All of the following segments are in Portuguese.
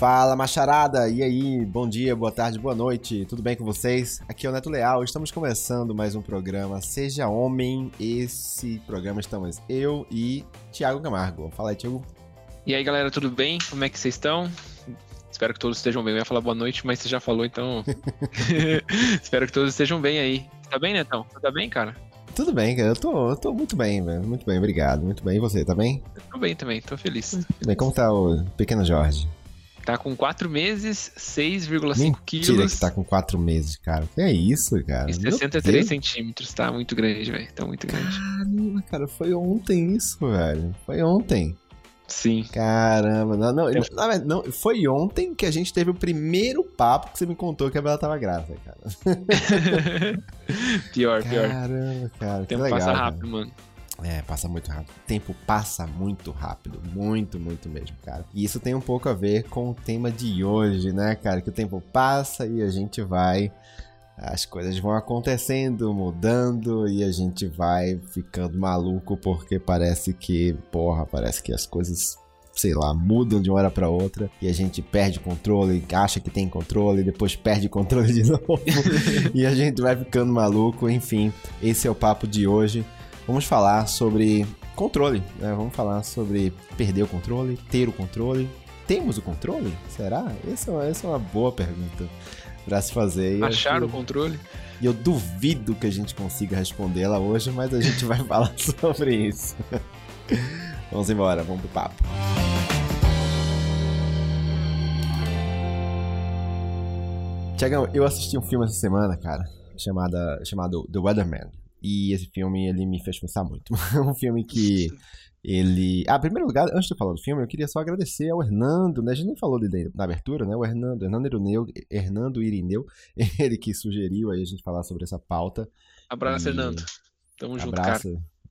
Fala, macharada! E aí, bom dia, boa tarde, boa noite, tudo bem com vocês? Aqui é o Neto Leal, estamos começando mais um programa Seja Homem. Esse programa estamos eu e Thiago Camargo. Fala aí, Thiago. E aí, galera, tudo bem? Como é que vocês estão? Espero que todos estejam bem. Eu ia falar boa noite, mas você já falou, então. Espero que todos estejam bem aí. Tá bem, Netão? Tá bem, cara? Tudo bem, cara. Eu tô, eu tô muito bem, velho. Muito bem, obrigado. Muito bem. E você, tá bem? Eu tô bem também, tô feliz. Muito bem. Como tá o pequeno Jorge? Tá com 4 meses, 6,5 quilos. Mentira que tá com 4 meses, cara. Que é isso, cara? E 63 centímetros, tá muito grande, velho. Tá muito grande. Caramba, cara, foi ontem isso, velho. Foi ontem. Sim. Caramba, não, não, não, não, foi ontem que a gente teve o primeiro papo que você me contou que a Bela tava grávida, cara. pior, pior. Caramba, cara. O tempo legal, passa rápido, cara. mano. É, passa muito rápido. O tempo passa muito rápido. Muito, muito mesmo, cara. E isso tem um pouco a ver com o tema de hoje, né, cara? Que o tempo passa e a gente vai. As coisas vão acontecendo, mudando e a gente vai ficando maluco porque parece que, porra, parece que as coisas sei lá, mudam de uma hora para outra e a gente perde o controle, acha que tem controle, depois perde o controle de novo e a gente vai ficando maluco. Enfim, esse é o papo de hoje. Vamos falar sobre controle, né? Vamos falar sobre perder o controle, ter o controle. Temos o controle? Será? Essa é uma, essa é uma boa pergunta para se fazer. Achar o controle? E eu duvido que a gente consiga respondê-la hoje, mas a gente vai falar sobre isso. vamos embora, vamos pro papo. Tiagão, eu assisti um filme essa semana, cara, chamada, chamado The Weatherman. E esse filme, ele me fez pensar muito. um filme que ele... Ah, em primeiro lugar, antes de eu falar do filme, eu queria só agradecer ao Hernando, né? A gente nem falou dele na abertura, né? O Hernando, Hernando Irineu, Hernando Irineu, ele que sugeriu aí a gente falar sobre essa pauta. Abraço, E- Fernando. Tamo junto, cara.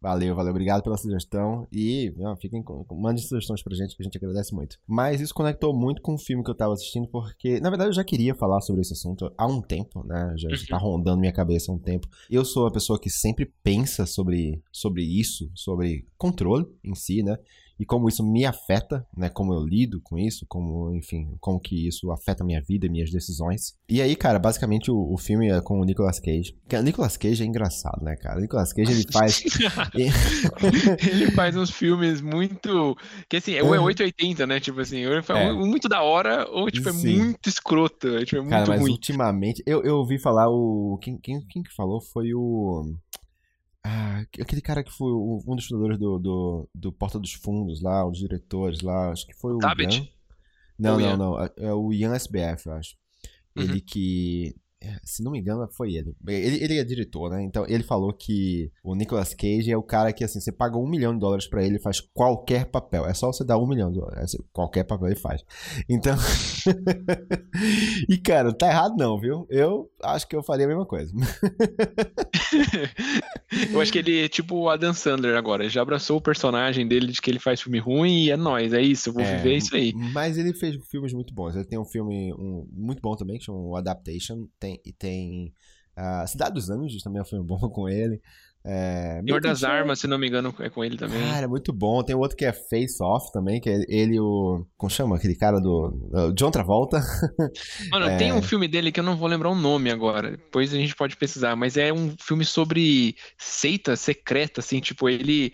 Valeu, valeu. Obrigado pela sugestão. E ó, fiquem com, com- mandem sugestões pra gente, que a gente agradece muito. Mas isso conectou muito com o filme que eu tava assistindo, porque, na verdade, eu já queria falar sobre esse assunto há um tempo, né? Já, já tá rondando minha cabeça há um tempo. Eu sou uma pessoa que sempre pensa sobre, sobre isso, sobre controle em si, né? E como isso me afeta, né? Como eu lido com isso, como, enfim, como que isso afeta minha vida e minhas decisões. E aí, cara, basicamente o, o filme é com o Nicolas Cage. Que o Nicolas Cage é engraçado, né, cara? O Nicolas Cage, ele faz... ele faz uns filmes muito. Que assim, ou é Uhum. 880, né? Tipo assim, ou É. muito da hora, ou tipo, é Sim. muito escroto. É, tipo, é muito Cara, mas ruim. ultimamente. Eu, eu ouvi falar o. Quem, quem, quem que falou foi o. Ah, aquele cara que foi o- um dos fundadores do, do, do Porta dos Fundos lá, os diretores lá, acho que foi o. Ian. Não, não, Ian? não. É é o Ian SBF, eu acho. Uhum. Ele que. É, Se não me engano, foi ele. ele. Ele é diretor, né? Então ele falou que o Nicolas Cage é o cara que, assim, você paga um milhão de dólares pra ele faz qualquer papel. É só você dar um milhão de dólares. Qualquer papel ele faz. Então. e, cara, tá errado não, viu? Eu acho que eu faria a mesma coisa. Eu acho que ele é tipo o Adam Sandler agora. Ele já abraçou o personagem dele de que ele faz filme ruim e é nóis, é isso, eu vou É, viver isso aí. Mas ele fez filmes muito bons. Ele tem um filme um, muito bom também, que chama o Adaptation. Tem, e tem. a Cidade dos Anjos também é um filme bom com ele. É, Senhor das Armas, se não me engano, é com ele também. Cara, é muito bom. Tem outro que é Face Off também, que é ele o. Como chama? Aquele cara do. do John Travolta. Mano, é. tem um filme dele que eu não vou lembrar o nome agora. Depois a gente pode pesquisar, mas é um filme sobre seita secreta, assim, tipo, ele.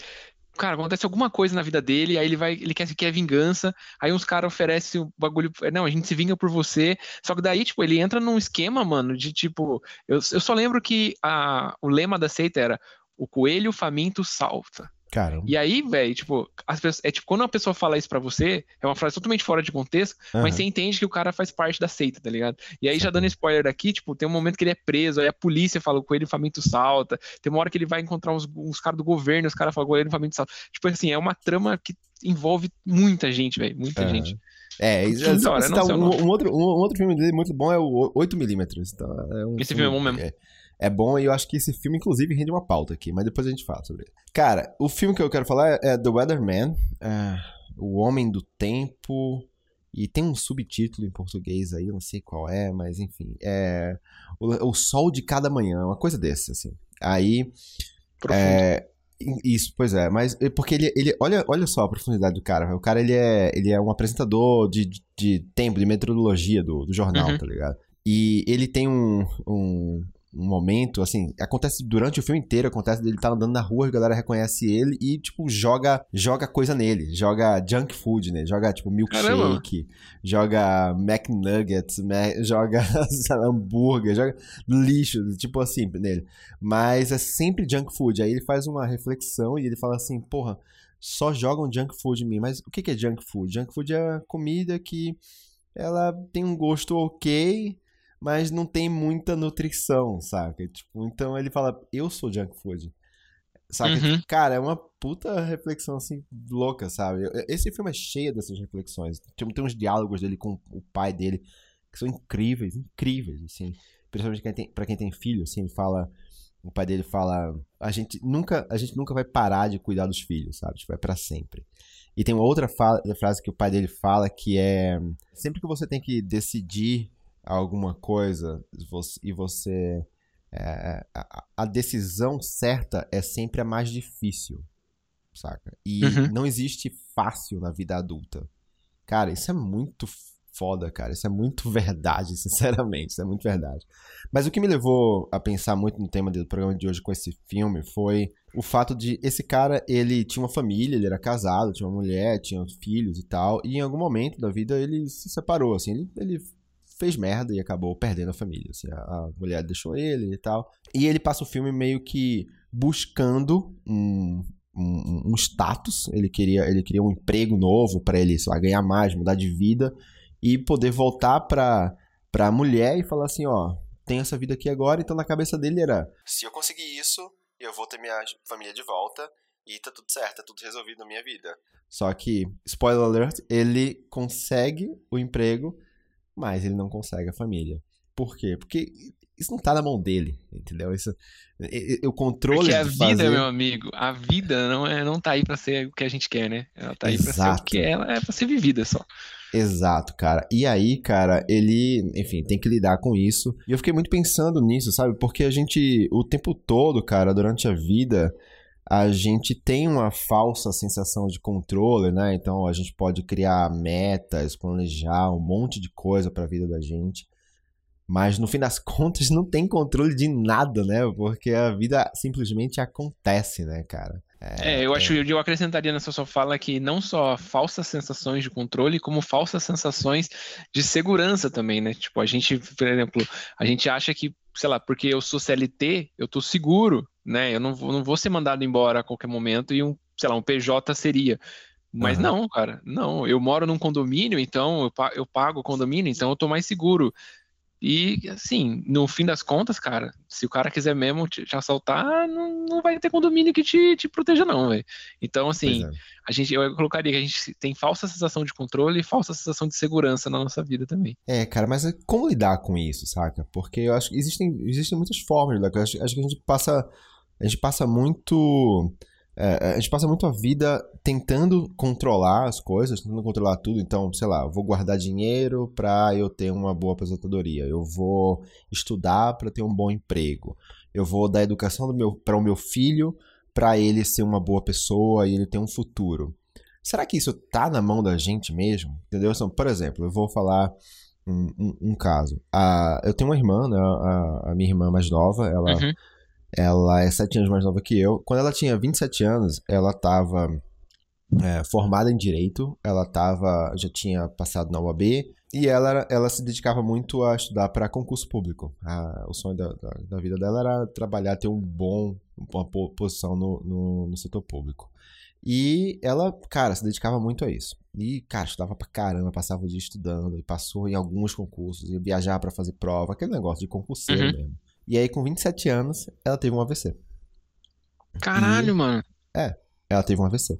Cara, acontece alguma coisa na vida dele, aí ele vai, ele quer, quer vingança, aí uns caras oferecem o bagulho. Não, a gente se vinga por você. Só que daí, tipo, ele entra num esquema, mano, de tipo. Eu, eu só lembro que a, o lema da seita era o coelho faminto salta. Caramba. E aí, velho, tipo, as pessoas, é tipo, quando uma pessoa fala isso pra você, é uma frase totalmente fora de contexto, Aham. mas você entende que o cara faz parte da seita, tá ligado? E aí, já dando spoiler daqui, tipo, tem um momento que ele é preso, aí a polícia fala com ele, o faminto salta, tem uma hora que ele vai encontrar uns, uns caras do governo, os caras falam com ele, o faminto salta. Tipo assim, é uma trama que envolve muita gente, velho, muita Aham. gente. É, Filme só da pra hora, citar não sei o um, um outro, um, outro filme dele muito bom é o 8mm. Então é um Esse filme é bom mesmo. É, é bom e eu acho que esse filme, inclusive, rende uma pauta aqui, mas depois a gente fala sobre ele. Cara, o filme que eu quero falar é, é The Weatherman, é, O Homem do Tempo, e tem um subtítulo em português aí, eu não sei qual é, mas enfim, é O, o Sol de Cada Manhã, uma coisa desse, assim. Aí, Profundo. é, Isso, pois é, mas é porque ele, ele olha, olha só a profundidade do cara. O cara ele é, ele é um apresentador de, de, de tempo, de metodologia do, do jornal, uhum. tá ligado? E ele tem um, um, um momento, assim, acontece durante o filme inteiro, acontece dele estar tá andando na rua, a galera reconhece ele e, tipo, joga joga coisa nele, joga junk food nele, joga, tipo, milkshake, Caramba. joga McNuggets, joga hambúrguer, joga lixo, tipo assim, nele. Mas é sempre junk food. Aí ele faz uma reflexão e ele fala assim, porra, só jogam junk food em mim. Mas o que é junk food? Junk food é comida que ela tem um gosto ok, mas não tem muita nutrição, saca? Tipo, então ele fala, eu sou junk food. Saca? Uhum. Cara, é uma puta reflexão, assim, louca, sabe? Esse filme é cheio dessas reflexões. Tem, tem uns diálogos dele com o pai dele que são incríveis, incríveis, assim. Principalmente quem tem, pra quem tem filho, assim, ele fala... O pai dele fala, a gente nunca, a gente nunca vai parar de cuidar dos filhos, sabe? Tipo, é pra sempre. E tem uma outra frase que o pai dele fala que é, sempre que você tem que decidir alguma coisa e você. É, a, decisão certa é sempre a mais difícil, saca? E uhum. não existe fácil na vida adulta. Cara, isso é muito foda, cara. Isso é muito verdade, sinceramente. Isso é muito verdade. Mas o que me levou a pensar muito no tema do programa de hoje com esse filme foi o fato de esse cara, ele tinha uma família, ele era casado, tinha uma mulher, tinha filhos e tal, e em algum momento da vida ele se separou, assim, ele, ele fez merda e acabou perdendo a família. Assim, a, a, mulher deixou ele e tal. E ele passa o filme meio que buscando um, um, um status. Ele queria, ele queria um emprego novo para ele, sei lá, ganhar mais, mudar de vida e poder voltar pra, pra mulher e falar assim: ó, tem essa vida aqui agora. Então na cabeça dele era: se eu conseguir isso, eu vou ter minha família de volta. E tá tudo certo, tá tudo resolvido na minha vida. Só que, spoiler alert, ele consegue o emprego, mas ele não consegue a família. Por quê? Porque isso não tá na mão dele, entendeu? Isso, o controle Porque a vida, fazer... meu amigo, a vida não é não tá aí para ser o que a gente quer, né? Ela tá aí para ser o que ela é para ser vivida só. Exato, cara. E aí, cara, ele, enfim, tem que lidar com isso. E eu fiquei muito pensando nisso, sabe? Porque a gente, o tempo todo, cara, durante a vida, a gente tem uma falsa sensação de controle, né? Então a gente pode criar metas, planejar um monte de coisa para a vida da gente. Mas no fim das contas não tem controle de nada, né? Porque a vida simplesmente acontece, né, cara? É, é eu acho que eu acrescentaria nessa sua fala que não só falsas sensações de controle, como falsas sensações de segurança também, né? Tipo, a gente, por exemplo, a gente acha que, sei lá, porque eu sou CLT, eu tô seguro, né? Eu não vou, não vou ser mandado embora a qualquer momento e um, sei lá, um PJ seria. Mas uhum. não, cara, não. Eu moro num condomínio, então eu pago o condomínio, então eu tô mais seguro. E, assim, no fim das contas, cara, se o cara quiser mesmo te, te assaltar, não, não, vai ter condomínio que te, te proteja, não, velho. Então, assim, é. a gente, eu colocaria que a gente tem falsa sensação de controle e falsa sensação de segurança na nossa vida também. É, cara, mas como lidar com isso, saca? Porque eu acho que existem, existem muitas formas de lidar. Acho, acho que a gente passa. A gente passa muito é, a gente passa muito a vida tentando controlar as coisas, tentando controlar tudo. Então, sei lá, eu vou guardar dinheiro para eu ter uma boa aposentadoria. Eu vou estudar para ter um bom emprego. Eu vou dar educação para o meu filho para ele ser uma boa pessoa e ele ter um futuro. Será que isso tá na mão da gente mesmo? Entendeu? Então, por exemplo, eu vou falar um, um, um caso. A, eu tenho uma irmã, né, a, a minha irmã mais nova, ela. Uhum ela é sete anos mais nova que eu. Quando ela tinha 27 anos, ela estava é, formada em Direito, ela tava, já tinha passado na UAB e ela, ela se dedicava muito a estudar para concurso público. A, o sonho da, da, da, vida dela era trabalhar, ter um bom, uma posição no, no, no setor público. E ela, cara, se dedicava muito a isso. E, cara, estudava pra caramba, passava o dia estudando, e passou em alguns concursos, ia viajar para fazer prova, aquele negócio de concurseiro uhum. mesmo. E aí, com 27 anos, ela teve um AVC. Caralho, e... mano. É, ela teve um AVC.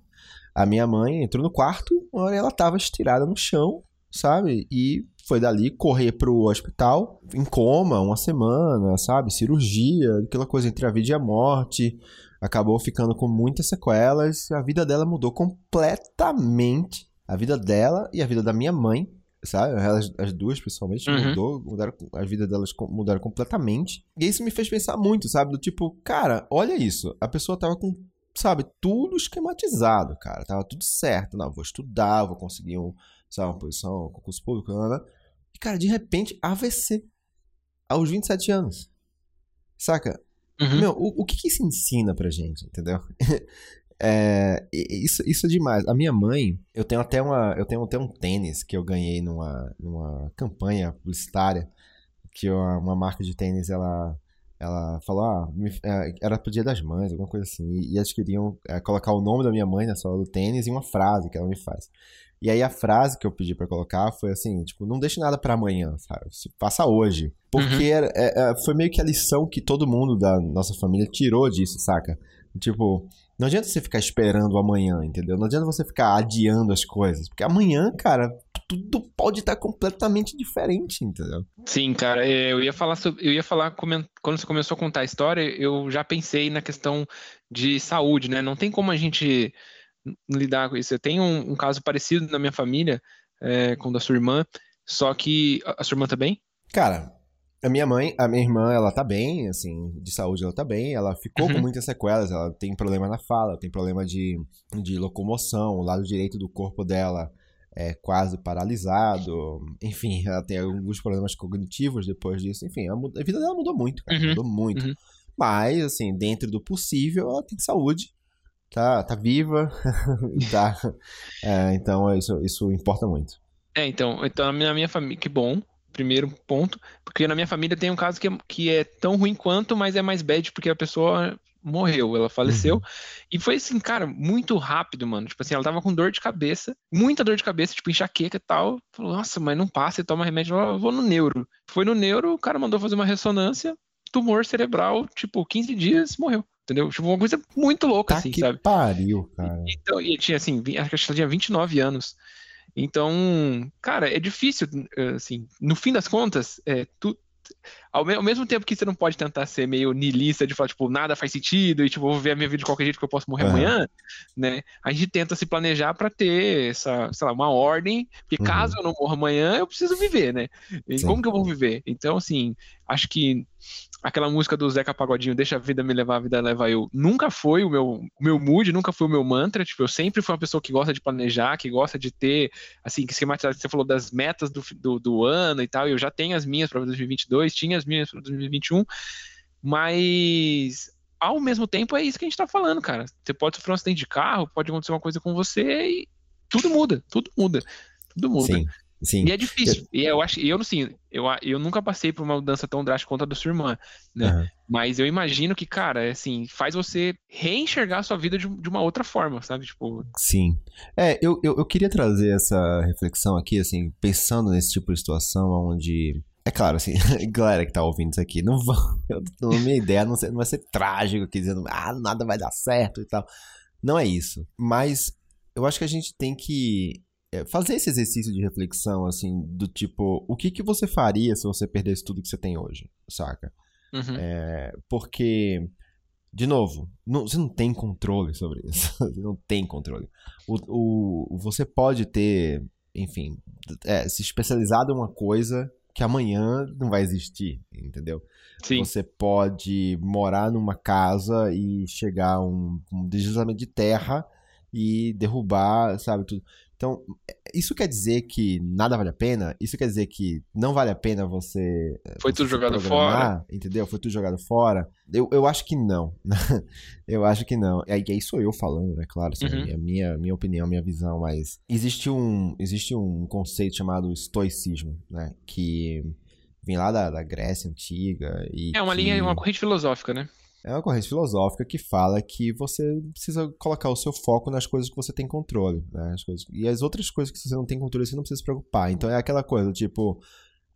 A minha mãe entrou no quarto, uma hora ela tava estirada no chão, sabe? E foi dali correr pro hospital, em coma, uma semana, sabe? Cirurgia, aquela coisa entre a vida e a morte. Acabou ficando com muitas sequelas. A vida dela mudou completamente. A vida dela e a vida da minha mãe sabe? Elas, as duas, pessoalmente, uhum. mudou, mudaram, a vida delas mudaram completamente. E isso me fez pensar muito, sabe? Do tipo, cara, olha isso. A pessoa tava com sabe, tudo esquematizado, cara. Tava tudo certo. Não, vou estudar, vou conseguir um, sabe, uma posição, concurso público, nada. E, cara, de repente, AVC. Aos 27 anos. Saca? Uhum. Meu, o, o que, que isso ensina pra gente, entendeu? É, isso, isso é demais. A minha mãe, eu tenho até uma, eu tenho até um tênis que eu ganhei numa, numa campanha publicitária que uma, uma marca de tênis ela ela falou, ah, é, era pro dia das mães, alguma coisa assim, e, eles queriam é, colocar o nome da minha mãe na sola do tênis e uma frase que ela me faz. E aí a frase que eu pedi para colocar foi assim, tipo, não deixe nada para amanhã, sabe? Faça hoje. Porque uhum. é, é, foi meio que a lição que todo mundo da nossa família tirou disso, saca? Tipo, não adianta você ficar esperando amanhã, entendeu? Não adianta você ficar adiando as coisas. Porque amanhã, cara, tudo pode estar completamente diferente, entendeu? Sim, cara, é, eu ia falar sobre, eu ia falar quando você começou a contar a história, eu já pensei na questão de saúde, né? Não tem como a gente lidar com isso. Eu tenho um, um caso parecido na minha família é, com o da sua irmã, só que a sua irmã também? Cara, a minha mãe, a minha irmã, ela tá bem, assim, de saúde ela tá bem, ela ficou uhum. com muitas sequelas, ela tem problema na fala, tem problema de, de locomoção, o lado direito do corpo dela é quase paralisado, enfim, ela tem alguns problemas cognitivos depois disso, enfim, a, vida dela mudou muito, cara, uhum. mudou muito. Uhum. Mas, assim, dentro do possível, ela tem saúde, tá, tá viva, tá, é, então isso, isso importa muito. É, então, então na minha família, que bom, primeiro ponto, porque na minha família tem um caso que é, que é tão ruim quanto, mas é mais bad porque a pessoa morreu, ela faleceu. Uhum. E foi assim, cara, muito rápido, mano. Tipo assim, ela tava com dor de cabeça, muita dor de cabeça, tipo enxaqueca e tal. Falou, nossa, mas não passa, e toma remédio, eu vou no neuro. Foi no neuro, o cara mandou fazer uma ressonância, tumor cerebral, tipo, 15 dias, morreu. Entendeu? Tipo, uma coisa muito louca, tá assim, que sabe? pariu, cara. Então, e tinha assim, acho que ela tinha 29 anos. Então, cara, é difícil, assim, no fim das contas, é, tu, ao, ao, mesmo tempo que você não pode tentar ser meio niilista de falar, tipo, nada faz sentido e, tipo, vou ver a minha vida de qualquer jeito que eu posso morrer uhum. amanhã, né? A gente tenta se planejar para ter essa, sei lá, uma ordem, porque uhum. caso eu não morra amanhã, eu preciso viver, né? E como que eu vou viver? Então, assim, acho que aquela música do Zeca Pagodinho, Deixa a Vida Me Levar, a Vida Leva Eu, nunca foi o meu, o meu mood, nunca foi o meu mantra. Tipo, eu sempre fui uma pessoa que gosta de planejar, que gosta de ter, assim, que esquematizar. Você falou das metas do, do, do ano e tal, eu já tenho as minhas para 2022, tinha as minhas para 2021, mas ao mesmo tempo é isso que a gente tá falando, cara. Você pode sofrer um acidente de carro, pode acontecer uma coisa com você e tudo muda, tudo muda, tudo muda. Sim. Sim. E é difícil. E eu acho, eu assim, eu, eu nunca passei por uma mudança tão drástica quanto a da sua irmã, né? Uhum. Mas eu imagino que, cara, é assim, faz você reenxergar a sua vida de, de uma outra forma, sabe? Tipo. Sim. É, eu, eu, eu queria trazer essa reflexão aqui, assim, pensando nesse tipo de situação onde. É claro, assim, galera que tá ouvindo isso aqui, não vão. Eu, a minha ideia não, não vai ser trágico aqui dizendo, ah, nada vai dar certo e tal. Não é isso. Mas eu acho que a gente tem que fazer esse exercício de reflexão, assim, do tipo, o que, que você faria se você perdesse tudo que você tem hoje, saca? Uhum. É, porque, de novo, não, você não tem controle sobre isso. você não tem controle. O, o, você pode ter, enfim, é, se especializado em uma coisa que amanhã não vai existir, entendeu? Sim. Você pode morar numa casa e chegar a um, um deslizamento de terra e derrubar, sabe, tudo. Então, isso quer dizer que nada vale a pena? Isso quer dizer que não vale a pena você. Eh, Foi tudo jogado fora? Entendeu? Foi tudo jogado fora? Eu, eu acho que não. eu acho que não. E aí sou eu falando, né? Claro, assim, uhum. a minha, minha opinião, minha visão, mas. Existe um, existe um conceito chamado estoicismo, né? Que vem lá da, da Grécia Antiga. E é uma que... linha, uma corrente filosófica, né? É uma corrente filosófica que fala que você precisa colocar o seu foco nas coisas que você tem controle. Né? As coisas... E as outras coisas que você não tem controle, você não precisa se preocupar. Então é aquela coisa, tipo,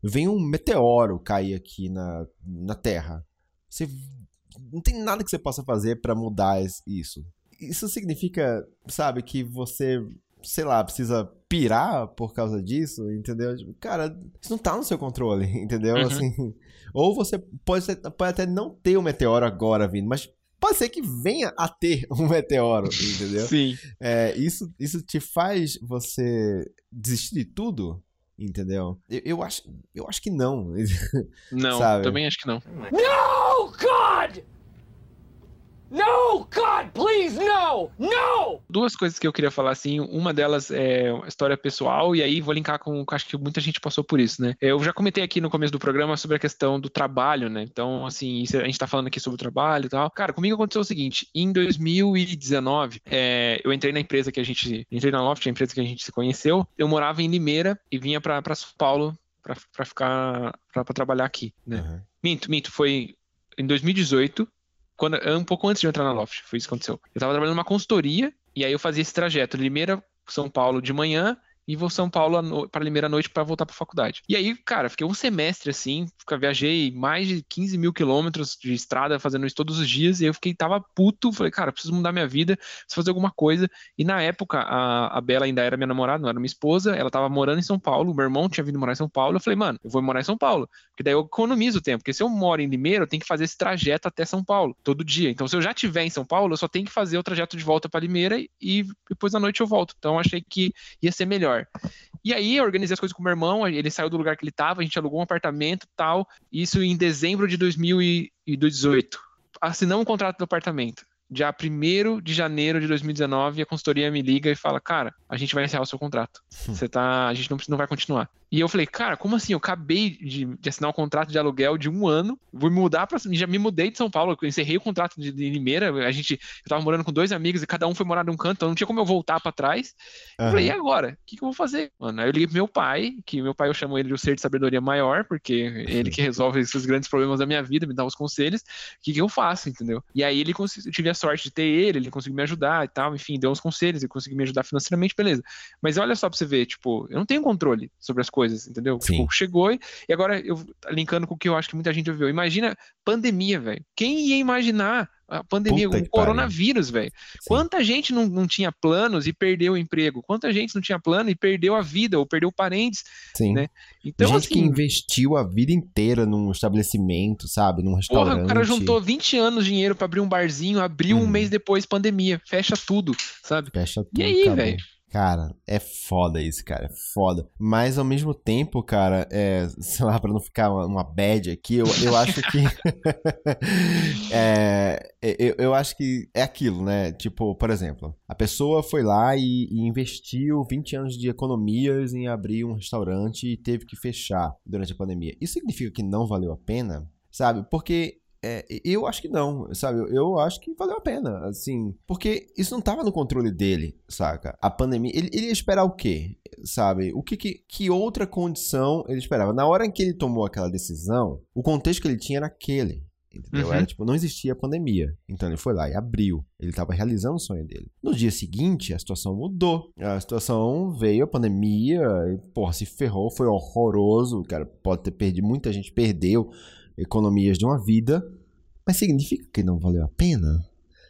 vem um meteoro cair aqui na, na Terra. Você não tem nada que você possa fazer para mudar isso. Isso significa, sabe, que você sei lá, precisa pirar por causa disso, entendeu? Tipo, cara, isso não tá no seu controle, entendeu? Uhum. Assim, ou você pode, pode até não ter o um meteoro agora vindo, mas pode ser que venha a ter um meteoro, entendeu? Sim. É, isso, isso te faz você desistir de tudo? Entendeu? Eu, eu, acho, eu acho que não. Não, também acho que não. No, God! No, God, please, no! No! Duas coisas que eu queria falar, assim, uma delas é história pessoal, e aí vou linkar com, acho que muita gente passou por isso, né? Eu já comentei aqui no começo do programa sobre a questão do trabalho, né? Então, assim, a gente tá falando aqui sobre o trabalho e tal. Cara, comigo aconteceu o seguinte, em 2019, é, eu entrei na empresa que a gente, entrei na Loft, a empresa que a gente se conheceu, eu morava em Limeira e vinha para São Paulo para ficar, para trabalhar aqui, né? Uhum. Minto, minto, foi em 2018, quando, um pouco antes de eu entrar na Loft, foi isso que aconteceu. Eu estava trabalhando numa consultoria, e aí eu fazia esse trajeto, Limeira, São Paulo de manhã, e vou São Paulo para Limeira à noite para voltar para faculdade. E aí, cara, fiquei um semestre assim, viajei mais de 15 mil quilômetros de estrada fazendo isso todos os dias, e eu fiquei, tava puto, falei, cara, preciso mudar minha vida, preciso fazer alguma coisa. E na época, a, a Bela ainda era minha namorada, não era minha esposa, ela tava morando em São Paulo, meu irmão tinha vindo morar em São Paulo, eu falei, mano, eu vou morar em São Paulo, porque daí eu economizo o tempo, porque se eu moro em Limeira, eu tenho que fazer esse trajeto até São Paulo, todo dia. Então, se eu já estiver em São Paulo, eu só tenho que fazer o trajeto de volta para Limeira e depois da noite eu volto. Então, achei que ia ser melhor. E aí eu organizei as coisas com meu irmão, ele saiu do lugar que ele estava, a gente alugou um apartamento tal. Isso em dezembro de 2018. Assinamos um contrato do apartamento dia 1 de janeiro de 2019, a consultoria me liga e fala: Cara, a gente vai encerrar o seu contrato. Hum. Você tá. A gente não, não vai continuar. E eu falei, cara, como assim? Eu acabei de, de assinar um contrato de aluguel de um ano, vou mudar para. Já me mudei de São Paulo, eu encerrei o contrato de, de Limeira. A gente. Eu tava morando com dois amigos e cada um foi morar num canto, então não tinha como eu voltar para trás. Uhum. Eu falei, e agora? O que, que, eu vou fazer? Mano, aí eu liguei pro meu pai, que meu pai eu chamo ele de o ser de sabedoria maior, porque ele que resolve esses grandes problemas da minha vida, me dá os conselhos. O que, que eu faço, entendeu? E aí ele eu tive a sorte de ter ele, ele conseguiu me ajudar e tal, enfim, deu uns conselhos, ele conseguiu me ajudar financeiramente, beleza. Mas olha só pra você ver, tipo, eu não tenho controle sobre as coisas, entendeu? Sim. Tipo, chegou e, e agora eu linkando com o que eu acho que muita gente ouviu. Imagina pandemia, velho. Quem ia imaginar a pandemia, Puta o coronavírus, velho. Quanta gente não, não tinha planos e perdeu o emprego? Quanta gente não tinha plano e perdeu a vida ou perdeu parentes? Sim. Né? Então, gente assim, que investiu a vida inteira num estabelecimento, sabe? Num restaurante. Porra, o cara juntou 20 anos de dinheiro para abrir um barzinho, abriu hum. um uhum. mês depois pandemia, fecha tudo, sabe? Fecha tudo. E aí, velho? Cara, é foda isso, cara. É foda. Mas ao mesmo tempo, cara, é, sei lá, pra não ficar uma, uma bad aqui, eu, eu acho que. é, eu, eu acho que é aquilo, né? Tipo, por exemplo, a pessoa foi lá e, e investiu 20 anos de economias em abrir um restaurante e teve que fechar durante a pandemia. Isso significa que não valeu a pena? Sabe? Porque é, eu acho que não, sabe? Eu acho que valeu a pena, assim. Porque isso não tava no controle dele, saca? A pandemia. Ele, ele ia esperar o quê, sabe? O que, que, que outra condição ele esperava? Na hora em que ele tomou aquela decisão, o contexto que ele tinha era aquele. Entendeu? Uhum. Era tipo, não existia pandemia. Então ele foi lá e abriu. Ele estava realizando o sonho dele. No dia seguinte, a situação mudou. A situação veio, a pandemia, e, porra, se ferrou, foi horroroso. Cara, pode ter perdido, muita gente perdeu economias de uma vida, mas significa que não valeu a pena?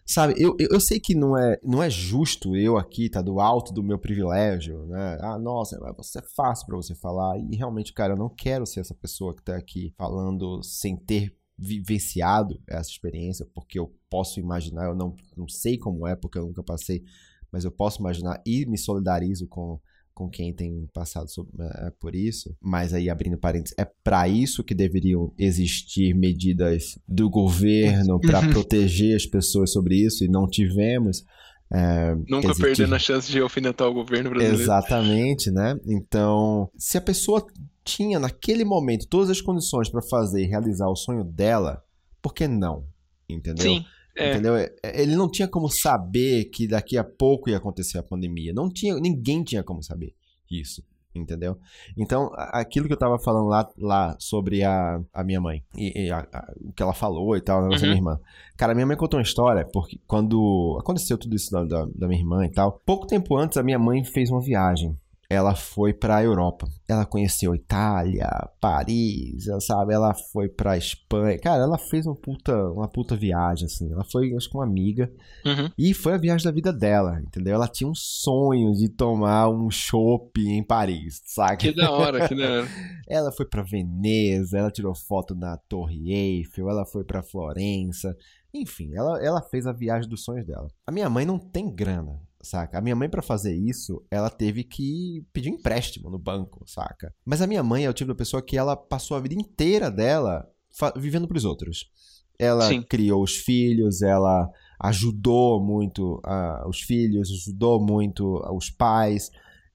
Sabe, eu, eu, sei que não é, não é justo eu aqui tá do alto do meu privilégio, né? Ah, nossa, você é fácil para você falar. E realmente, cara, eu não quero ser essa pessoa que tá aqui falando sem ter vivenciado essa experiência, porque eu posso imaginar, eu não, não sei como é, porque eu nunca passei, mas eu posso imaginar e me solidarizo com com quem tem passado sobre, é, por isso, mas aí abrindo parênteses, é para isso que deveriam existir medidas do governo para proteger as pessoas sobre isso e não tivemos. É, Nunca dizer, perdendo a chance de alfinetar o governo brasileiro. Exatamente, né? Então, se a pessoa tinha naquele momento todas as condições para fazer e realizar o sonho dela, por que não? Entendeu? Sim. É. Entendeu? É, é, ele não tinha como saber que daqui a pouco ia acontecer a pandemia. Não tinha, ninguém tinha como saber isso. Entendeu? Então, aquilo que eu tava falando lá, lá sobre a, a minha mãe, e, e a, a, o que ela falou e tal, uhum. minha irmã. Cara, minha mãe contou uma história, porque quando aconteceu tudo isso da, da, da minha irmã e tal, pouco tempo antes a minha mãe fez uma viagem ela foi para a Europa. Ela conheceu Itália, Paris, sabe? Ela foi para Espanha. Cara, ela fez uma puta, uma puta viagem, assim. Ela foi, acho que uma amiga. Uhum. E foi a viagem da vida dela, entendeu? Ela tinha um sonho de tomar um chopp em Paris, sabe? Que da hora, que da hora. ela foi para Veneza, ela tirou foto na Torre Eiffel, ela foi para Florença. Enfim, ela, ela fez a viagem dos sonhos dela. A minha mãe não tem grana, saca? A minha mãe, para fazer isso, ela teve que pedir um empréstimo no banco, saca? Mas a minha mãe é o tipo de pessoa que ela passou a vida inteira dela vivendo pros outros. Ela Sim. criou os filhos, ela ajudou muito uh, os filhos, ajudou muito os pais.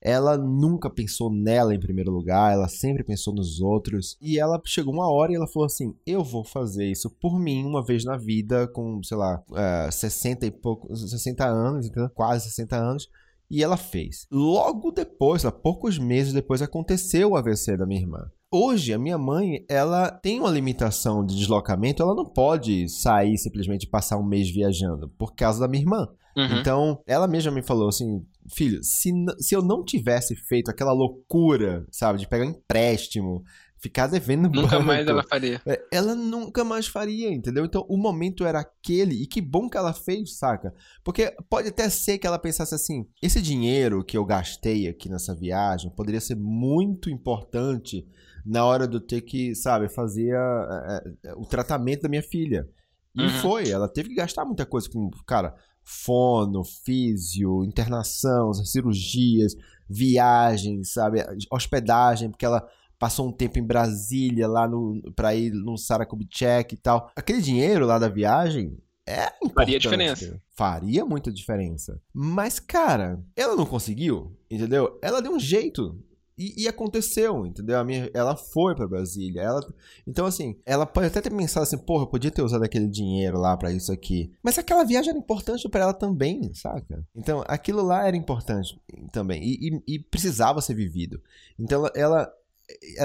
Ela nunca pensou nela em primeiro lugar, ela sempre pensou nos outros. E ela chegou uma hora e ela falou assim: Eu vou fazer isso por mim uma vez na vida, com, sei lá, uh, 60 e pouco, 60 anos, quase 60 anos. E ela fez. Logo depois, há poucos meses depois, aconteceu o AVC da minha irmã. Hoje, a minha mãe, ela tem uma limitação de deslocamento, ela não pode sair simplesmente passar um mês viajando por causa da minha irmã. Uhum. Então, ela mesma me falou assim: filho, se, se eu não tivesse feito aquela loucura, sabe, de pegar um empréstimo, ficar devendo Nunca banco, mais ela faria. É, ela nunca mais faria, entendeu? Então, o momento era aquele, e que bom que ela fez, saca? Porque pode até ser que ela pensasse assim: esse dinheiro que eu gastei aqui nessa viagem poderia ser muito importante na hora de eu ter que, sabe, fazer a, a, o tratamento da minha filha. E uhum. foi, ela teve que gastar muita coisa com, cara, fono, físio, internação, cirurgias, viagens, sabe? Hospedagem, porque ela passou um tempo em Brasília lá no para ir no Saracubitchek e tal. Aquele dinheiro lá da viagem é importante. Faria diferença. Faria muita diferença. Mas, cara, ela não conseguiu, entendeu? Ela deu um jeito e, e, aconteceu, entendeu? A minha, ela foi para Brasília. Ela, então, assim, ela pode até ter pensado assim, porra, eu podia ter usado aquele dinheiro lá para isso aqui. Mas aquela viagem era importante para ela também, saca? Então, aquilo lá era importante também. E, e, e precisava ser vivido. Então, ela, ela.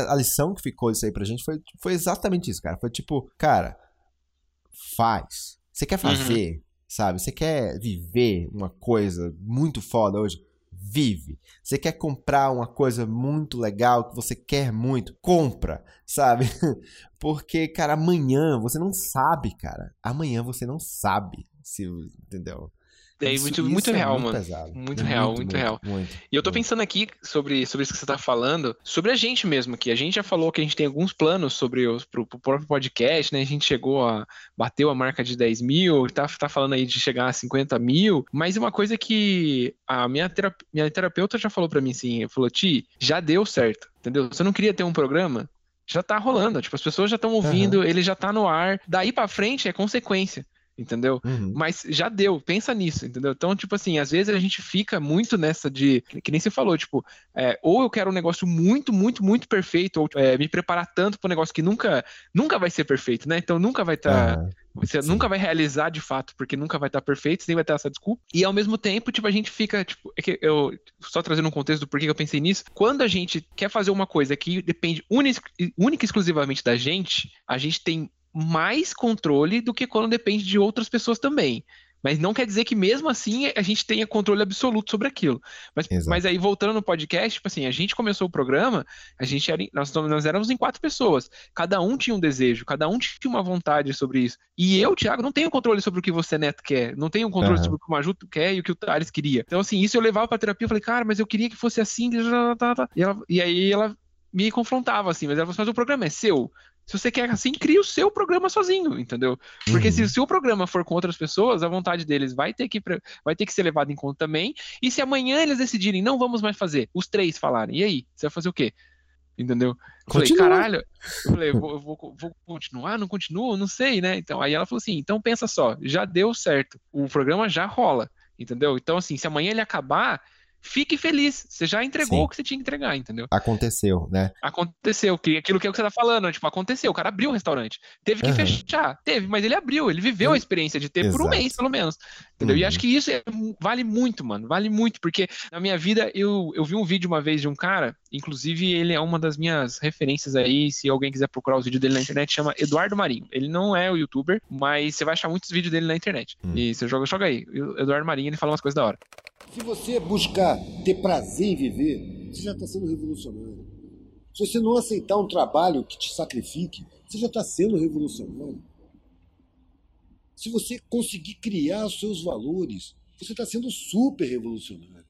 A lição que ficou disso aí pra gente foi, foi exatamente isso, cara. Foi tipo, cara, faz. Você quer uhum. fazer, uhum. sabe? Você quer viver uma coisa muito foda hoje? Vive. Você quer comprar uma coisa muito legal que você quer muito, compra, sabe? Porque, cara, amanhã você não sabe, cara. Amanhã você não sabe se, entendeu? É isso, muito, muito real, é muito mano. Pesado. Muito é real, muito, muito real. Muito, e eu tô pensando aqui sobre, sobre isso que você tá falando, sobre a gente mesmo aqui. A gente já falou que a gente tem alguns planos sobre o pro, pro próprio podcast, né? A gente chegou a. bateu a marca de 10 mil, tá, tá falando aí de chegar a 50 mil. Mas uma coisa que a minha, terap minha terapeuta já falou para mim assim: falou, Ti, já deu certo, entendeu? Você não queria ter um programa? Já tá rolando, tipo, as pessoas já estão ouvindo, uhum. ele já tá no ar. Daí para frente é consequência entendeu? Uhum. Mas já deu, pensa nisso, entendeu? Então, tipo assim, às vezes a gente fica muito nessa de, que nem você falou, tipo, é, ou eu quero um negócio muito, muito, muito perfeito, ou é, me preparar tanto para um negócio que nunca, nunca vai ser perfeito, né? Então nunca vai estar. Tá, Você sim. nunca vai realizar de fato, porque nunca vai estar tá perfeito, sempre vai ter essa desculpa. E ao mesmo tempo, tipo, a gente fica, tipo, é que eu, só trazendo um contexto do porquê que eu pensei nisso, quando a gente quer fazer uma coisa que depende única e exclusivamente da gente, a gente tem mais controle do que quando depende de outras pessoas também. Mas não quer dizer que mesmo assim a gente tenha controle absoluto sobre aquilo. Mas, mas aí, voltando no podcast, tipo assim, a gente começou o programa, a gente era, nós, nós éramos em quatro pessoas. Cada um tinha um desejo, cada um tinha uma vontade sobre isso. E eu, Thiago, não tenho controle sobre o que você, Neto, quer. Não tenho controle uhum. sobre o que o Majuto quer e o que o Thales queria. Então, assim, isso eu levava pra terapia e falei, cara, mas eu queria que fosse assim. E, ela, e aí ela me confrontava assim, mas ela falou, assim, mas o programa é seu. Se você quer assim, cria o seu programa sozinho, entendeu? Porque uhum. se o seu programa for com outras pessoas, a vontade deles vai ter que vai ter que ser levada em conta também. E se amanhã eles decidirem, não vamos mais fazer, os três falarem, e aí? Você vai fazer o quê? Entendeu? Eu falei, caralho. Eu falei, vou, vou, vou, continuar? Não continuo? Não sei, né? Então, aí ela falou assim: então pensa só, já deu certo. O programa já rola, entendeu? Então, assim, se amanhã ele acabar, fique feliz. Você já entregou Sim. o que você tinha que entregar, entendeu? Aconteceu, né? Aconteceu. Que, aquilo que é o que você tá falando, tipo, aconteceu. O cara abriu o restaurante. Teve que uhum. fechar. Teve, mas ele abriu. Ele viveu a experiência de ter Exato. por um mês, pelo menos. Entendeu? Uhum. E acho que isso é, vale muito, mano. Vale muito. Porque na minha vida, eu, eu vi um vídeo uma vez de um cara, inclusive ele é uma das minhas referências aí. Se alguém quiser procurar os vídeos dele na internet, chama Eduardo Marinho. Ele não é o youtuber, mas você vai achar muitos vídeos dele na internet. Uhum. E você joga, joga aí. Eduardo Marinho, ele fala umas coisas da hora. Se você buscar ter prazer em viver, você já está sendo revolucionário. Se você não aceitar um trabalho que te sacrifique, você já está sendo revolucionário. Se você conseguir criar os seus valores, você está sendo super revolucionário.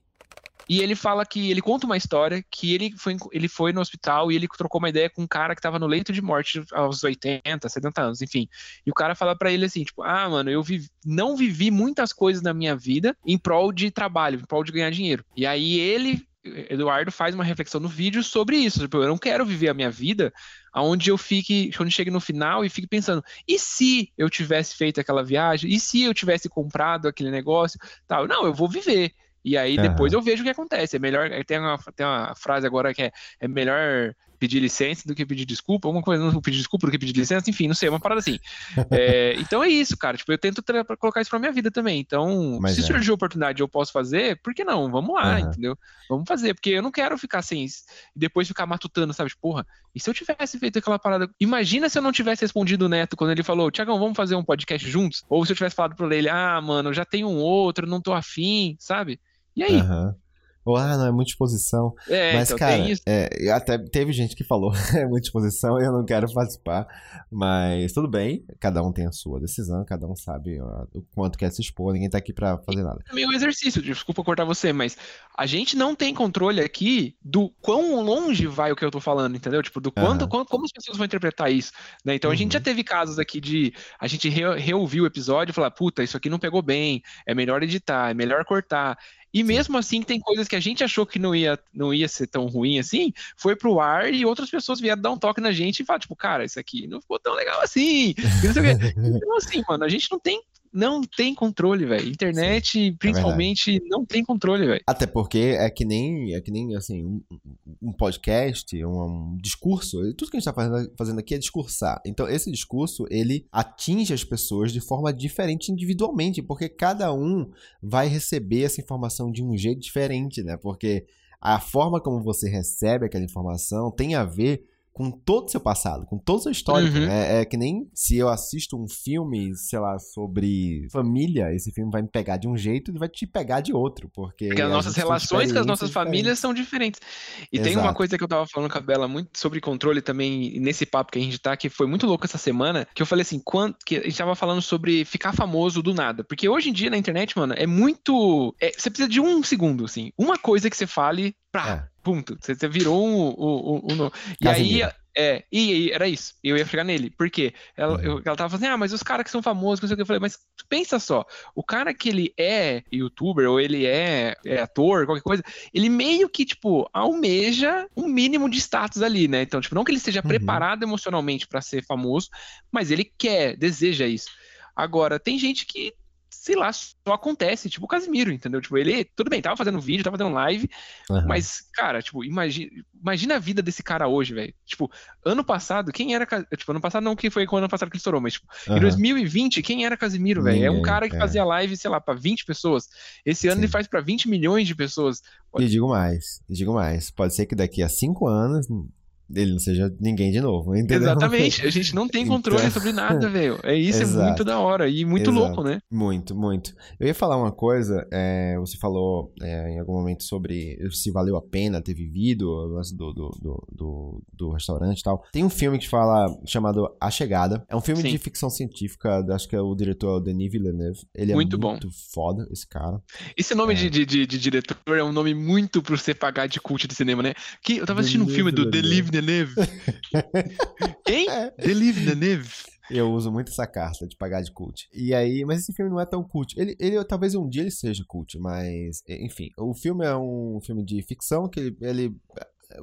E ele fala que ele conta uma história que ele foi, ele foi no hospital e ele trocou uma ideia com um cara que estava no leito de morte aos 80, 70 anos, enfim. E o cara fala para ele assim, tipo, ah, mano, eu vivi, não vivi muitas coisas na minha vida em prol de trabalho, em prol de ganhar dinheiro. E aí ele Eduardo faz uma reflexão no vídeo sobre isso. Tipo, eu não quero viver a minha vida aonde eu fique, quando chegue no final e fique pensando, e se eu tivesse feito aquela viagem? E se eu tivesse comprado aquele negócio? Tal. Não, eu vou viver. E aí depois eu vejo o que acontece. É melhor. Tem uma, tem uma frase agora que é, é melhor pedir licença do que pedir desculpa, alguma coisa, não pedir desculpa do que pedir licença, enfim, não sei, uma parada assim. É, então é isso, cara. Tipo, eu tento colocar isso pra minha vida também. Então, Mas se é. surgir oportunidade eu posso fazer, por que não? Vamos lá, uhum. entendeu? Vamos fazer, porque eu não quero ficar sem assim, depois ficar matutando, sabe? Tipo, porra, e se eu tivesse feito aquela parada? Imagina se eu não tivesse respondido o Neto quando ele falou, Tiagão, vamos fazer um podcast juntos? Ou se eu tivesse falado pra ele, ah, mano, já tenho um outro, não tô afim, sabe? E aí? Uhum. Ou, ah, não, é muita exposição. É, mas, então, cara, é, até teve gente que falou, é muita exposição e eu não quero participar. Mas tudo bem, cada um tem a sua decisão, cada um sabe ó, o quanto quer se expor, ninguém tá aqui pra fazer nada. É meio exercício, desculpa cortar você, mas a gente não tem controle aqui do quão longe vai o que eu tô falando, entendeu? Tipo, do quanto, uhum. como as pessoas vão interpretar isso. Né? Então a gente já uhum. teve casos aqui de a gente re, reouvir o episódio e falar, puta, isso aqui não pegou bem, é melhor editar, é melhor cortar. E mesmo assim, tem coisas que a gente achou que não ia, não ia ser tão ruim assim, foi pro ar e outras pessoas vieram dar um toque na gente e falar, tipo, cara, isso aqui não ficou tão legal assim. então, assim, mano, a gente não tem não tem controle, velho. Internet, Sim, é principalmente, é não tem controle, velho. Até porque é que nem, é que nem assim, um, um podcast, um, um, discurso. Tudo que a gente tá fazendo, fazendo aqui é discursar. Então, esse discurso, ele atinge as pessoas de forma diferente individualmente, porque cada um vai receber essa informação de um jeito diferente, né? Porque a forma como você recebe aquela informação tem a ver com todo o seu passado, com todo o seu histórico. Uhum. Né? É que nem se eu assisto um filme, sei lá, sobre família, esse filme vai me pegar de um jeito e vai te pegar de outro. Porque, porque as nossas relações com as nossas famílias são diferentes. E Exato. tem uma coisa que eu tava falando com a Bela muito sobre controle também, nesse papo que a gente tá, que foi muito louco essa semana, que eu falei assim, quando, que a gente tava falando sobre ficar famoso do nada. Porque hoje em dia na internet, mano, é muito. É, você precisa de um segundo, assim. Uma coisa que você fale, pra, é. Ponto. Você, você virou um. um, um, um e aí. É, e, era isso. Eu ia chegar nele. Por quê? Ela, uhum. eu, ela tava falando assim, ah, mas os caras que são famosos, não sei o que. Eu falei, mas pensa só, o cara que ele é youtuber, ou ele é, é, ator, qualquer coisa, ele meio que, tipo, almeja um mínimo de status ali, né? Então, tipo, não que ele esteja uhum. preparado emocionalmente para ser famoso, mas ele quer, deseja isso. Agora, tem gente que sei lá, só acontece, tipo o Casimiro, entendeu? Tipo, ele, tudo bem, tava fazendo vídeo, tava fazendo live, uhum. mas, cara, tipo, imagina, imagina a vida desse cara hoje, velho. Tipo, ano passado, quem era, tipo, ano passado não que foi o ano passado que ele estourou, mas, tipo, uhum. em 2020, quem era Casimiro, velho? É um cara que é. fazia live, sei lá, pra 20 pessoas. Esse ano Sim. ele faz pra 20 milhões de pessoas. E digo mais, e digo mais, pode ser que daqui a 5 anos ele não seja ninguém de novo. Entendeu? Exatamente. A gente não tem controle então... sobre nada, velho. É isso, Exato. é muito da hora e muito Exato. louco, né? Muito, muito. Eu ia falar uma coisa, é, você falou é, em algum momento sobre se valeu a pena ter vivido do, do, do, do, do restaurante e tal. Tem um filme que fala, chamado A Chegada. É um filme Sim. de ficção científica, acho que é o diretor Denis Villeneuve. Ele muito é muito bom. foda, esse cara. Esse nome é. de, de, de, de, diretor é um nome muito pro você pagar de cult de cinema, né? Que eu tava assistindo Denis um filme do Denis Villeneuve. Quem? É. Denis Villeneuve. Eu uso muito essa carta de pagar de cult. E aí, mas esse filme não é tão cult. Ele, ele talvez um dia ele seja cult, mas enfim, o filme é um filme de ficção que ele, ele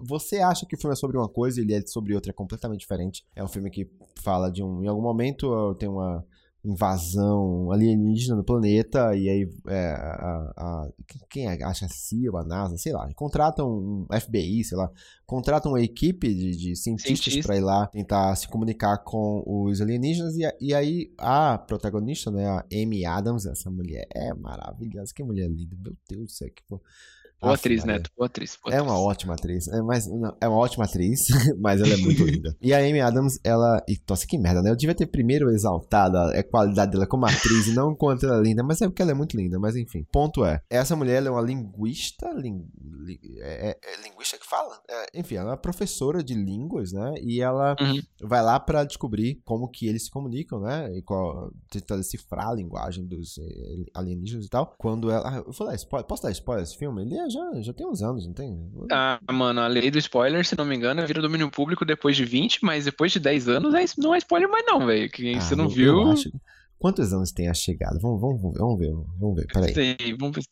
você acha que o filme é sobre uma coisa e ele é sobre outra, é completamente diferente. É um filme que fala de um. Em algum momento tem uma invasão alienígena no planeta e aí é, a, a, quem é, acha a CIA ou a NASA, sei lá, contratam um FBI, sei lá, contratam uma equipe de, de cientistas para ir lá tentar se comunicar com os alienígenas e, e aí a protagonista, né, a Amy Adams, essa mulher é maravilhosa, que mulher linda, meu Deus do céu, que Boa atriz, Neto. Boa atriz, boa é uma ótima atriz. É, mas, não, é uma ótima atriz, mas ela é muito linda. E a Amy Adams, ela. E, nossa, que merda, né? Eu devia ter primeiro exaltado a, a qualidade dela como atriz e não quanto ela é linda, mas é porque ela é muito linda. Mas enfim, ponto é: essa mulher é uma linguista. Ling, li, é, é, é, linguista que fala? É, enfim, ela é uma professora de línguas, né? E ela uhum. vai lá para descobrir como que eles se comunicam, né? E qual, tentar decifrar a linguagem dos eh, alienígenas e tal. Quando ela. Ah, eu vou dar spoiler. Posso dar spoiler desse filme? Ele é já, já tem uns anos, não tem? Ah, mano, a lei do spoiler, se não me engano, vira domínio público depois de 20, mas depois de 10 anos é, não é spoiler mais não, velho. Que ah, você não eu, viu... Eu acho... Quantos anos tem a chegada? Vamos, vamos, vamos ver, vamos ver, peraí. Sei, vamos.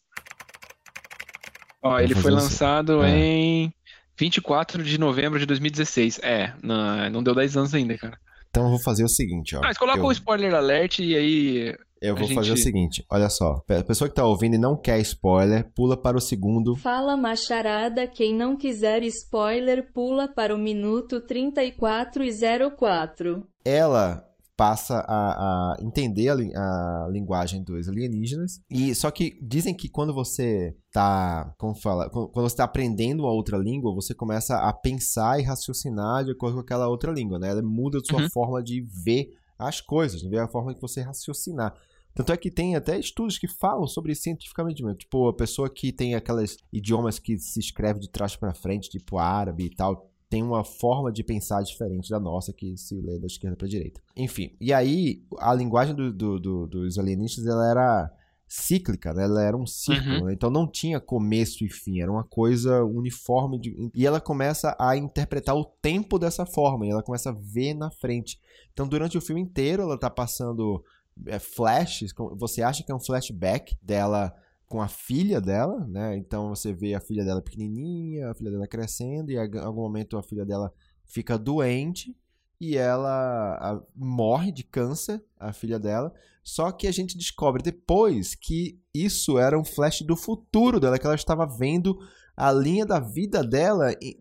Ó, vamos ele foi lançado é. em 24 de novembro de 2016. É, não, não deu 10 anos ainda, cara. Então eu vou fazer o seguinte, ó. Ah, mas coloca eu... o spoiler alert e aí. Eu vou a fazer o gente- seguinte, olha só. A pessoa que tá ouvindo e não quer spoiler, pula para o segundo. Fala macharada, quem não quiser spoiler pula para o minuto 34 e 04. Ela passa a, a entender a, a linguagem dos alienígenas. E só que dizem que quando você tá, como fala, quando quando você tá aprendendo uma outra língua, você começa a pensar e raciocinar de acordo com aquela outra língua, né? Ela muda a sua Uhum. forma de ver as coisas, ver a forma que você raciocinar. Tanto é que tem até estudos que falam sobre isso cientificamente mesmo. Tipo, a pessoa que tem aqueles idiomas que se escreve de trás para frente, tipo árabe e tal, tem uma forma de pensar diferente da nossa que se lê da esquerda para direita. Enfim, e aí a linguagem do- do- do- dos alienígenas ela era cíclica, né? ela era um círculo, Uhum. né? então não tinha começo e fim, era uma coisa uniforme. de- E ela começa a interpretar o tempo dessa forma, e ela começa a ver na frente. Então durante o filme inteiro ela tá passando é, flashes, você acha que é um flashback dela com a filha dela, né? Então você vê a filha dela pequenininha, a filha dela crescendo e em algum momento a filha dela fica doente e ela a- morre de câncer, a filha dela. Só que a gente descobre depois que isso era um flash do futuro dela, que ela estava vendo a linha da vida dela em,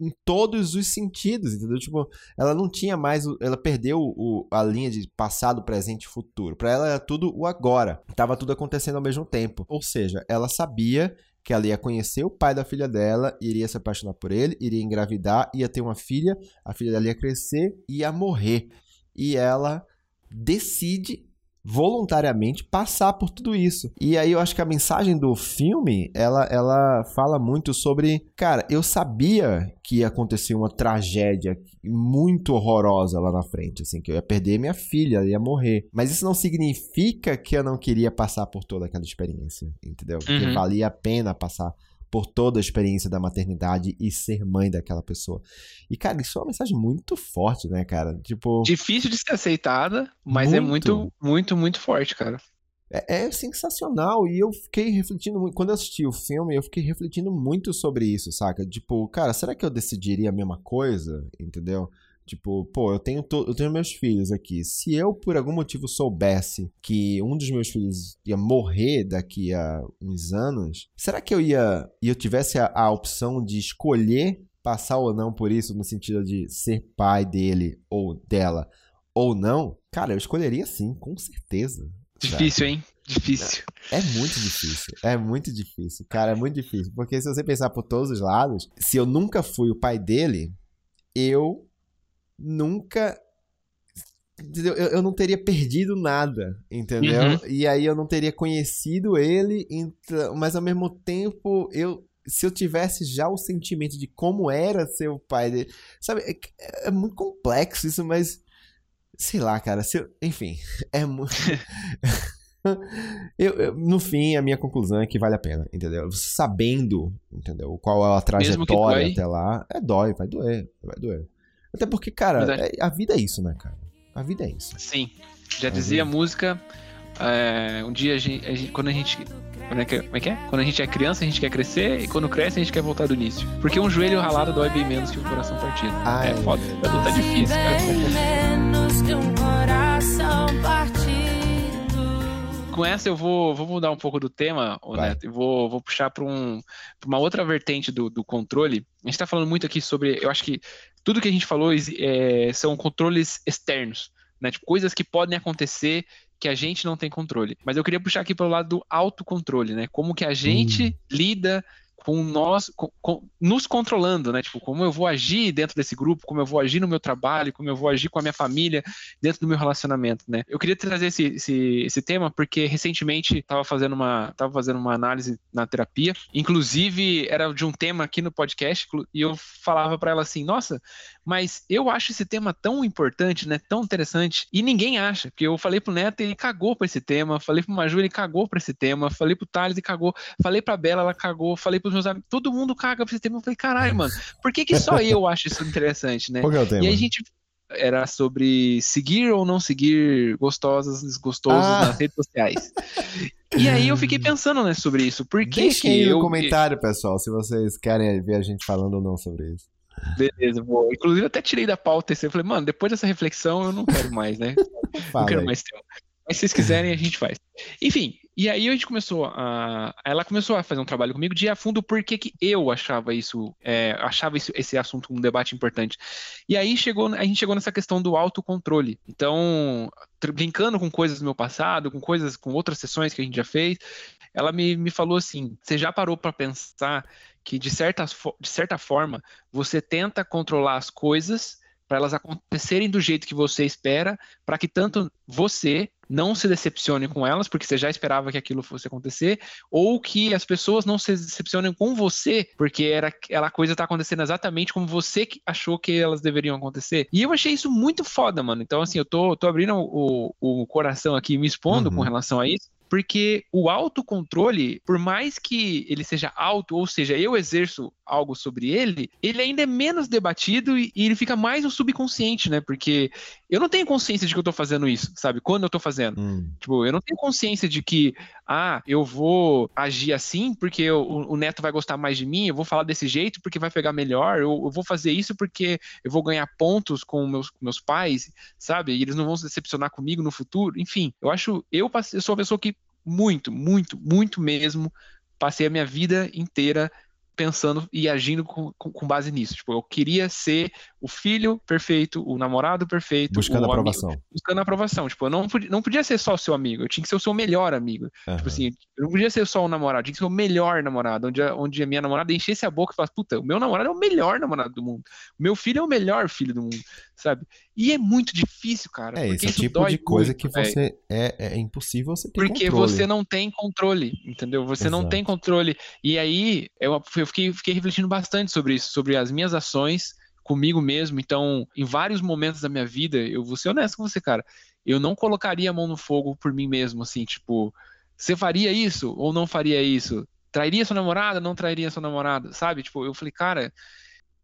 em todos os sentidos, entendeu? Tipo, ela não tinha mais, ela perdeu o, a linha de passado, presente e futuro. Para ela era tudo o agora. Tava tudo acontecendo ao mesmo tempo. Ou seja, ela sabia que ela ia conhecer o pai da filha dela, iria se apaixonar por ele, iria engravidar, ia ter uma filha, a filha dela ia crescer e ia morrer. E ela decide voluntariamente passar por tudo isso. E aí eu acho que a mensagem do filme, ela, ela fala muito sobre, cara, eu sabia que ia acontecer uma tragédia muito horrorosa lá na frente, assim, que eu ia perder minha filha, ia morrer. Mas isso não significa que eu não queria passar por toda aquela experiência, entendeu? Que Uhum. valia a pena passar por toda a experiência da maternidade e ser mãe daquela pessoa. E, cara, isso é uma mensagem muito forte, né, cara? Tipo. Difícil de ser aceitada, mas é Muito. muito, muito, muito forte, cara. É, é sensacional. E eu fiquei refletindo muito. Quando eu assisti o filme, eu fiquei refletindo muito sobre isso, saca? Tipo, cara, será que eu decidiria a mesma coisa? Entendeu? Tipo, pô, eu tenho, eu tenho meus filhos aqui. Se eu, por algum motivo, soubesse que um dos meus filhos ia morrer daqui a uns anos, será que eu ia. E eu tivesse a, a opção de escolher passar ou não por isso, no sentido de ser pai dele ou dela ou não? Cara, eu escolheria sim, com certeza. Difícil, hein? Difícil. É muito difícil. É muito difícil. Cara, é muito difícil. Porque se você pensar por todos os lados, se eu nunca fui o pai dele, eu nunca. Eu, eu não teria perdido nada, entendeu? Uhum. E aí eu não teria conhecido ele, então, mas ao mesmo tempo eu. Se eu tivesse já o sentimento de como era ser o pai dele. Sabe, é, é muito complexo isso, mas. Sei lá, cara. Se eu, enfim, é muito. Eu, eu- no fim, a minha conclusão é que vale a pena, entendeu? Sabendo, entendeu? Qual é a trajetória até lá, é dói, vai doer, vai doer. Até porque, cara, Verdade. é- a vida é isso, né, cara? A vida é isso. Sim. Já É dizia a música. é, um dia a gente, a gente- quando a gente. Quando é, que, como é que é? Quando a gente é criança, a gente quer crescer, e quando cresce, a gente quer voltar do início. Porque um joelho ralado dói bem menos que o coração partido. Ai, é foda. meu Tá, tá difícil, cara. Com essa eu vou, vou mudar um pouco do tema. Neto, e vou, vou puxar para um, pra uma outra vertente do, do controle. A gente está falando muito aqui sobre, eu acho que tudo que a gente falou é, são controles externos, né? Tipo, coisas que podem acontecer que a gente não tem controle. Mas eu queria puxar aqui pelo lado do autocontrole, né? Como que a gente lida com nós, com- com- nos controlando, né? Tipo, como eu vou agir dentro desse grupo, como eu vou agir no meu trabalho, como eu vou agir com a minha família, dentro do meu relacionamento, né? Eu queria trazer esse, esse, esse tema porque recentemente estava fazendo uma fazendo uma análise na terapia, inclusive era de um tema aqui no podcast e eu falava para ela assim, nossa, mas eu acho esse tema tão importante, né? Tão interessante e ninguém acha, porque eu falei pro Neto e ele cagou para esse tema, falei pro Maju ele cagou para esse tema, falei pro Thales e cagou, falei pra Bela ela cagou, falei pros meus amigos, todo mundo caga pra esse tema, eu falei caralho, mano, por que que só eu acho isso interessante, né? Qual que é o tema? E a gente. era sobre seguir ou não seguir gostosas, desgostosos Ah. nas redes sociais. E aí eu fiquei pensando né, sobre isso. Por que Deixem que aí no eu... comentário, pessoal, se vocês querem ver a gente falando ou não sobre isso. Beleza, vou. Inclusive, eu até tirei da pauta esse. Eu falei, mano, depois dessa reflexão eu não quero mais, né? Fala não quero aí. mais tempo. Mas se vocês quiserem, a gente faz. Enfim, e aí a gente começou a. Ela começou a fazer um trabalho comigo de ir a fundo por que que eu achava isso, é, achava isso- esse assunto um debate importante. E aí chegou, a gente chegou nessa questão do autocontrole. Então, brincando com coisas do meu passado, com coisas, com outras sessões que a gente já fez, ela me, me falou assim: você já parou para pensar que, de certa, de certa forma, você tenta controlar as coisas para elas acontecerem do jeito que você espera, para que tanto você não se decepcione com elas, porque você já esperava que aquilo fosse acontecer, ou que as pessoas não se decepcionem com você, porque era aquela coisa tá acontecendo exatamente como você achou que elas deveriam acontecer. E eu achei isso muito foda, mano. Então, assim, eu tô, tô abrindo o, o coração aqui e me expondo Uhum. com relação a isso. Porque o autocontrole, por mais que ele seja alto, ou seja, eu exerço algo sobre ele, ele ainda é menos debatido e, e ele fica mais no subconsciente, né? Porque eu não tenho consciência de que eu tô fazendo isso, sabe? Quando eu tô fazendo. Hum, Tipo, eu não tenho consciência de que, ah, eu vou agir assim porque o, o neto vai gostar mais de mim, eu vou falar desse jeito porque vai pegar melhor, eu, eu vou fazer isso porque eu vou ganhar pontos com meus, com meus pais, sabe? E eles não vão se decepcionar comigo no futuro. Enfim, eu acho, eu, eu sou uma pessoa que muito, muito, muito mesmo, passei a minha vida inteira pensando e agindo com, com- com base nisso. Tipo, eu queria ser o filho perfeito, o namorado perfeito, buscando o amigo- aprovação. buscando aprovação. Tipo, eu não podia, não podia ser só o seu amigo, eu tinha que ser o seu melhor amigo. Aham. Tipo assim, eu não podia ser só um namorado, tinha que ser o melhor namorado, onde a, onde a minha namorada enchesse a boca e falasse, puta, o meu namorado é o melhor namorado do mundo. O meu filho é o melhor filho do mundo, sabe? E é muito difícil, cara. É, esse é o tipo de coisa muito, que velho. você é, é impossível você ter Porque controle. você não tem controle, entendeu? Você não Exato. tem controle. E aí eu, eu fiquei, fiquei refletindo bastante sobre isso, sobre as minhas ações comigo mesmo. Então, em vários momentos da minha vida, eu vou ser honesto com você, cara. Eu não colocaria a mão no fogo por mim mesmo, assim, tipo, você faria isso ou não faria isso? Trairia sua namorada, não trairia sua namorada, sabe? Tipo, eu falei, cara,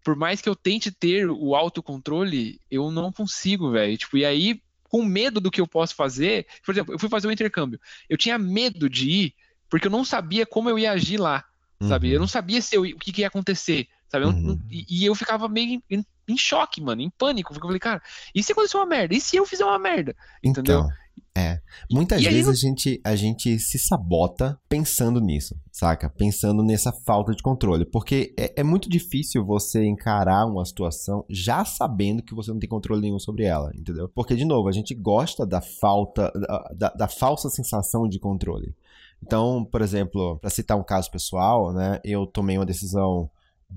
por mais que eu tente ter o autocontrole, eu não consigo, velho. Tipo, e aí, com medo do que eu posso fazer, por exemplo, eu fui fazer um intercâmbio. Eu tinha medo de ir porque eu não sabia como eu ia agir lá, sabe? Uhum. Eu não sabia se eu, o que, que ia acontecer, sabe? Uhum. e, e eu ficava meio em, em choque, mano, em pânico. Eu falei, cara, e se acontecer uma merda? E se eu fizer uma merda? entendeu? Então, é. Muitas E vezes a, gente, a gente se sabota pensando nisso, saca? Pensando nessa falta de controle. Porque é, é muito difícil você encarar uma situação já sabendo que você não tem controle nenhum sobre ela, entendeu? Porque, de novo, a gente gosta da falta, da, da- da falsa sensação de controle. Então, por exemplo, para citar um caso pessoal, né? Eu tomei uma decisão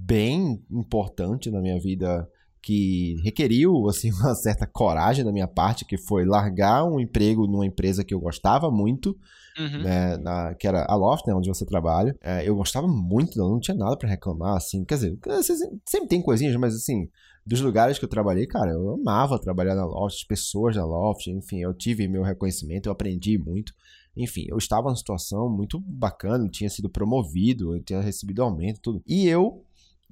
bem importante na minha vida que requeriu assim uma certa coragem da minha parte, que foi largar um emprego numa empresa que eu gostava muito, Uhum. né, na- que era a Loft, né, onde você trabalha. É, eu gostava muito, não tinha nada pra reclamar, assim, quer dizer, sempre tem coisinhas, mas assim, dos lugares que eu trabalhei, cara, eu amava trabalhar na Loft, as pessoas da Loft, enfim, eu tive meu reconhecimento, eu aprendi muito. Enfim, eu estava numa situação muito bacana, tinha sido promovido, eu tinha recebido aumento, tudo. E eu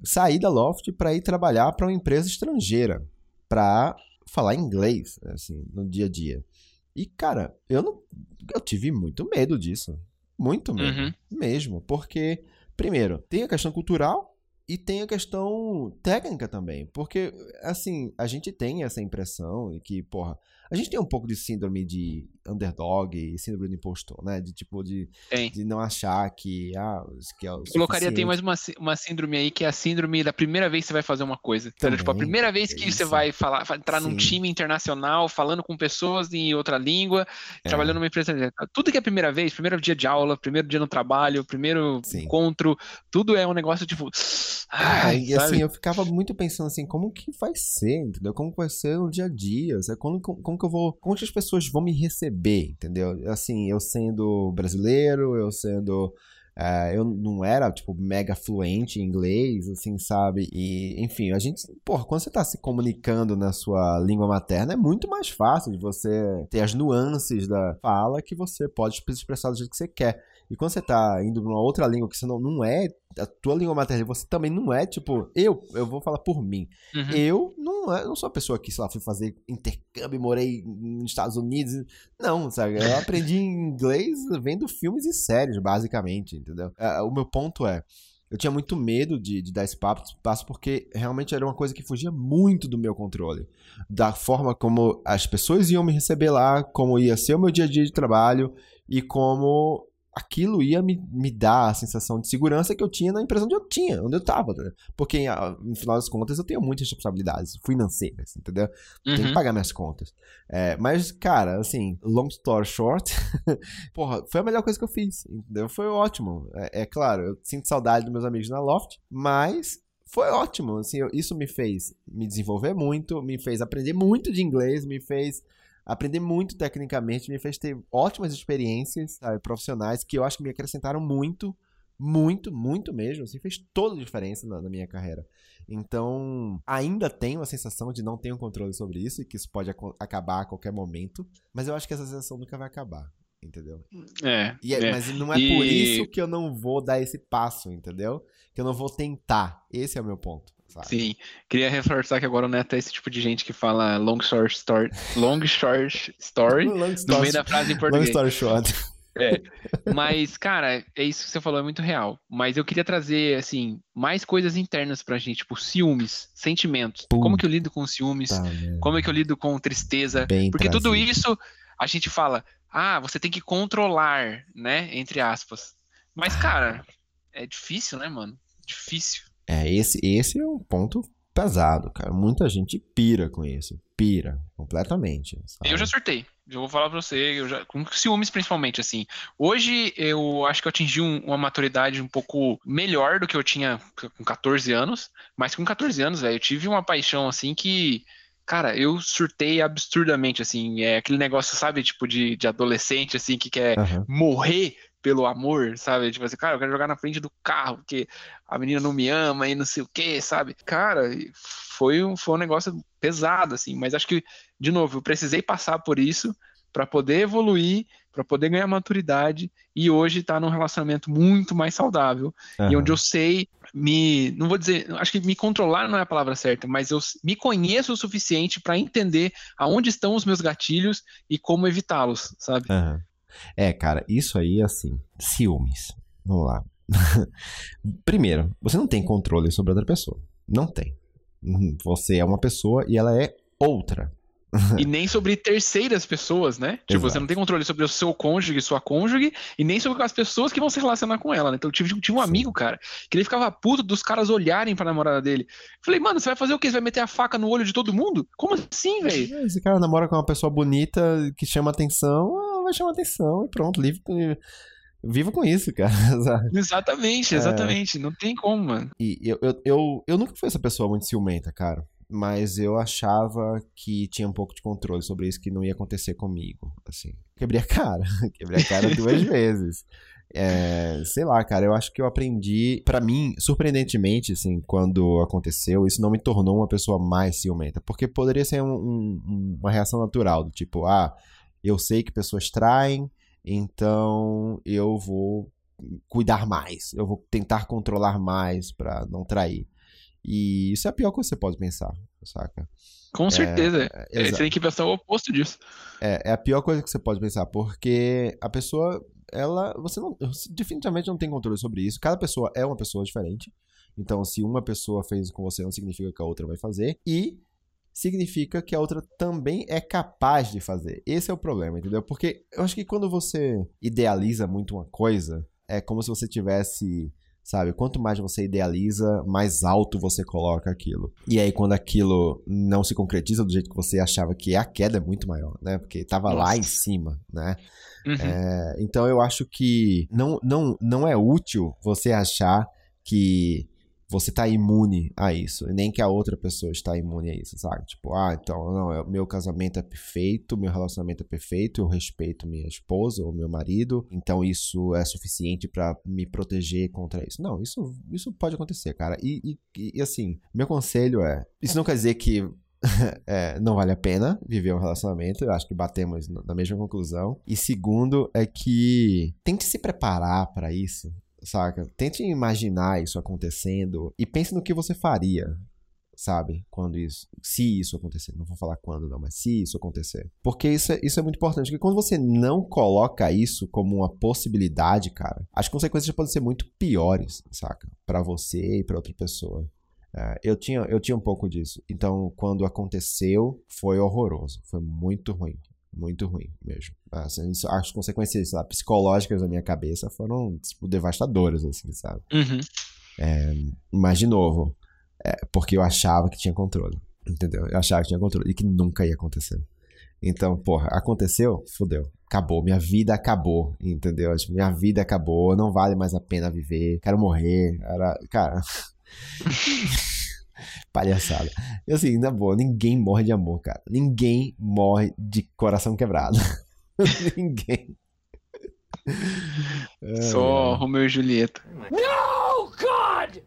saí da Loft para ir trabalhar para uma empresa estrangeira, para falar inglês, assim, no dia a dia. E cara, eu não eu tive muito medo disso. Muito medo, Uhum. mesmo, porque primeiro, tem a questão cultural e tem a questão técnica também, porque assim, a gente tem essa impressão de que, porra, a gente tem um pouco de síndrome de underdog síndrome de impostor, né? De tipo de, Tem. de não achar que ah, que é o colocaria, tem mais uma, uma síndrome aí que é a síndrome da primeira vez que você vai fazer uma coisa. Entendeu? Tipo, a primeira vez que é você isso. vai falar, entrar num Sim. time internacional, falando com pessoas em outra língua, É. trabalhando numa empresa. Tudo que é primeira vez, primeiro dia de aula, primeiro dia no trabalho, primeiro Sim. encontro, tudo é um negócio tipo. Ah, Ai, e sabe? assim, eu ficava muito pensando assim, como que vai ser, entendeu? Como que vai ser no dia a dia? sabe? Como, como, como que eu vou. Como que as pessoas vão me receber, entendeu? Assim, eu sendo brasileiro, eu sendo É, eu não era, tipo, mega fluente em inglês, assim, sabe? E, enfim, a gente, porra, quando você tá se comunicando na sua língua materna, é muito mais fácil de você ter as nuances da fala que você pode expressar do jeito que você quer. E quando você tá indo pra uma outra língua que você não, não é a tua língua materna, você também não é, tipo, eu, eu vou falar por mim. Uhum. Eu não, é- não sou a pessoa que, sei lá, fui fazer intercâmbio, morei nos Estados Unidos. Não, sabe? Eu aprendi inglês vendo filmes e séries, basicamente, entendeu? É, O meu ponto é, eu tinha muito medo de, de dar esse passo porque realmente era uma coisa que fugia muito do meu controle. Da forma como as pessoas iam me receber lá, como ia ser o meu dia a dia de trabalho e como aquilo ia me, me dar a sensação de segurança que eu tinha na empresa onde eu tinha, onde eu tava. né? Porque, ah, no final das contas, eu tenho muitas responsabilidades financeiras, entendeu? Tenho que Uhum. pagar minhas contas. É, mas, cara, assim, long story short, porra, foi a melhor coisa que eu fiz, entendeu? Foi ótimo. É, é claro, eu sinto saudade dos meus amigos na Loft, mas foi ótimo. Assim, eu- isso me fez me desenvolver muito, me fez aprender muito de inglês, me fez aprender muito tecnicamente, me fez ter ótimas experiências sabe, profissionais que eu acho que me acrescentaram muito, muito, muito mesmo. Assim, fez toda a diferença na, na minha carreira. Então, ainda tenho a sensação de não ter um controle sobre isso e que isso pode aco- acabar a qualquer momento, mas eu acho que essa sensação nunca vai acabar, entendeu? É, E é- é. Mas não é E- por isso que eu não vou dar esse passo, entendeu? Que eu não vou tentar. Esse é o meu ponto. Sabe? Sim, queria reforçar que agora o Neto é esse tipo de gente que fala long short story, long short story Long no meio da frase em long português. story short. É. Mas, cara, é isso que você falou, é muito real. Mas eu queria trazer, assim, mais coisas internas pra gente, tipo, ciúmes, sentimentos. Pum. Como que eu lido com ciúmes? Tá? Como é que eu lido com tristeza? Bem Porque tudo trazido. isso a gente fala, ah, você tem que controlar, né? Entre aspas. Mas, cara, é difícil, né, mano? Difícil. É, esse, esse é um ponto pesado, cara. Muita gente pira com isso. Pira completamente. sabe? Eu já surtei. Eu vou falar pra você, eu já, com ciúmes principalmente, assim. Hoje eu acho que eu atingi um- uma maturidade um pouco melhor do que eu tinha com 14 anos, mas com 14 anos, velho, eu tive uma paixão, assim, que, cara, eu surtei absurdamente, assim. É aquele negócio, sabe, tipo de, de adolescente, assim, que quer Aham. morrer pelo amor, sabe? Tipo assim, cara, eu quero jogar na frente do carro, porque a menina não me ama e não sei o quê, sabe? Cara, foi um, foi um negócio pesado, assim, mas acho que, de novo, eu precisei passar por isso para poder evoluir, para poder ganhar maturidade e hoje estar num relacionamento muito mais saudável e Aham. onde eu sei me, não vou dizer, acho que me controlar não é a palavra certa, mas eu me conheço o suficiente para entender aonde estão os meus gatilhos e como evitá-los, sabe? Aham. É, cara, isso aí, assim, ciúmes. Vamos lá. Primeiro, você não tem controle sobre outra pessoa. Não tem. Uhum. Você é uma pessoa e ela é outra. E nem sobre terceiras pessoas, né? Tipo, você Exato. não tem controle sobre o seu cônjuge, sua cônjuge, e nem sobre as pessoas que vão se relacionar com ela, né? Então eu tive, tive um Sim. amigo, cara, que ele ficava puto dos caras olharem pra namorada dele. Falei, mano, você vai fazer o quê? Você vai meter a faca no olho de todo mundo? Como assim, velho? Esse cara namora com uma pessoa bonita que chama atenção, vai chamar atenção e pronto, livre com... viva com isso, cara. sabe? Exatamente, É. exatamente. Não tem como, mano. E eu, eu, eu, eu nunca fui essa pessoa muito ciumenta, cara. Mas eu achava que tinha um pouco de controle sobre isso que não ia acontecer comigo. Assim, quebrei a cara. quebrei a cara duas vezes. É, sei lá, cara, eu acho que eu aprendi. Pra mim, surpreendentemente, assim, quando aconteceu, isso não me tornou uma pessoa mais ciumenta. Porque poderia ser um- um- uma reação natural, do tipo, ah, eu sei que pessoas traem, então eu vou cuidar mais, eu vou tentar controlar mais pra não trair. E isso é a pior coisa que você pode pensar, saca? Com certeza. É, É, exato. você tem que pensar o oposto disso. É, é a pior coisa que você pode pensar, porque a pessoa, ela, você não, você definitivamente não tem controle sobre isso. Cada pessoa é uma pessoa diferente. Então, se uma pessoa fez com você, não significa que a outra vai fazer. E significa que a outra também é capaz de fazer. Esse é o problema, entendeu? Porque eu acho que quando você idealiza muito uma coisa, é como se você tivesse, sabe, quanto mais você idealiza, mais alto você coloca aquilo. E aí quando aquilo não se concretiza do jeito que você achava que é, a queda é muito maior, né? Porque tava lá em cima, né? Uhum. É, então eu acho que não, não, não é útil você achar que você tá imune a isso, nem que a outra pessoa está imune a isso, sabe? Tipo, ah, então, não, é- meu casamento é perfeito, meu relacionamento é perfeito, eu respeito minha esposa ou meu marido, então isso é suficiente pra me proteger contra isso. Não, isso, isso pode acontecer, cara. E, e, e, assim, meu conselho é, isso não quer dizer que é, não vale a pena viver um relacionamento. Eu acho que batemos na mesma conclusão. E segundo é que tente se preparar pra isso, saca? Tente imaginar isso acontecendo e pense no que você faria, sabe? Quando isso, se isso acontecer. Não vou falar quando não, mas se isso acontecer. Porque isso é, isso é muito importante, porque quando você não coloca isso como uma possibilidade, cara, as consequências podem ser muito piores, saca? Pra você e pra outra pessoa. É, eu, tinha, eu tinha um pouco disso. Então, quando aconteceu, foi horroroso. Foi muito ruim. Muito ruim mesmo. Assim, as consequências lá, psicológicas da minha cabeça foram tipo, devastadoras, assim, sabe? Uhum. Mas, de novo, é porque eu achava que tinha controle. Entendeu? Eu achava que tinha controle e que nunca ia acontecer. Então, porra, aconteceu? Fudeu. Acabou. Minha vida acabou. Entendeu? Tipo, minha vida acabou. Não vale mais a pena viver. Quero morrer. Era. Cara. Palhaçada. E assim, na boa, ninguém morre de amor, cara. Ninguém morre de coração quebrado. ninguém. É, Só Romeu e Julieta. No, God!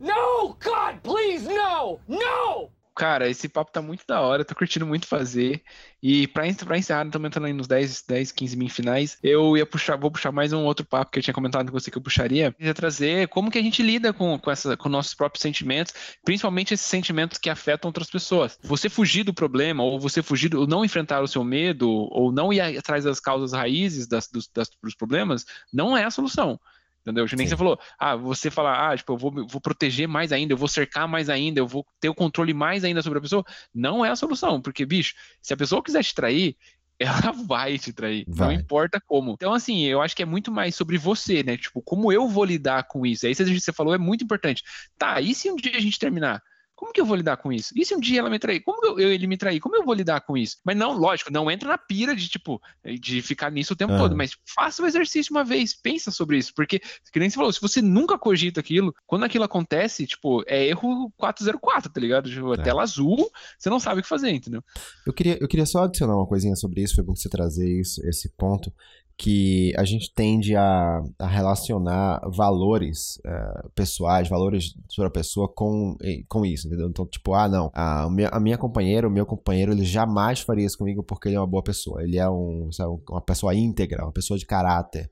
No, God, please, no! No! Cara, esse papo tá muito da hora, tô curtindo muito fazer. E pra, pra encerrar, estamos entrando aí nos 10, 10, 15 min finais, eu ia puxar, vou puxar mais um outro papo que eu tinha comentado com você que eu puxaria. Ia trazer como que a gente lida com, com, essa, com nossos próprios sentimentos, principalmente esses sentimentos que afetam outras pessoas. Você fugir do problema, ou você fugir, do, ou não enfrentar o seu medo, ou não ir atrás das causas raízes das, dos, das- dos problemas, não é a solução. Entendeu? Que nem Sim. você falou, ah, você falar, ah, tipo, eu vou, vou proteger mais ainda, eu vou cercar mais ainda, eu vou ter o controle mais ainda sobre a pessoa, não é a solução, porque, bicho, se a pessoa quiser te trair, ela vai te trair, não Vai. importa como. Então, assim, eu acho que é muito mais sobre você, né? Tipo, como eu vou lidar com isso? Aí, que você falou é muito importante. Tá, e se um dia a gente terminar? Como que eu vou lidar com isso? E se um dia ela me trair? Como eu, eu- ele me trair? Como eu vou lidar com isso? Mas não, lógico, não entra na pira de, tipo, de ficar nisso o tempo Aham. todo, mas faça o exercício uma vez, pensa sobre isso, porque, que nem você falou, se você nunca cogita aquilo, quando aquilo acontece, tipo, é erro 404, tá ligado? Tipo, É. tela azul, você não sabe o que fazer, entendeu? Eu queria, eu queria só adicionar uma coisinha sobre isso, foi bom você trazer isso, esse ponto, que a gente tende a, a relacionar valores eh, pessoais, valores sobre a pessoa com, com isso, entendeu? Então, tipo, ah, não, a minha, a minha companheira, o meu companheiro, ele jamais faria isso comigo porque ele é uma boa pessoa, ele é um, sabe, uma pessoa íntegra, uma pessoa de caráter.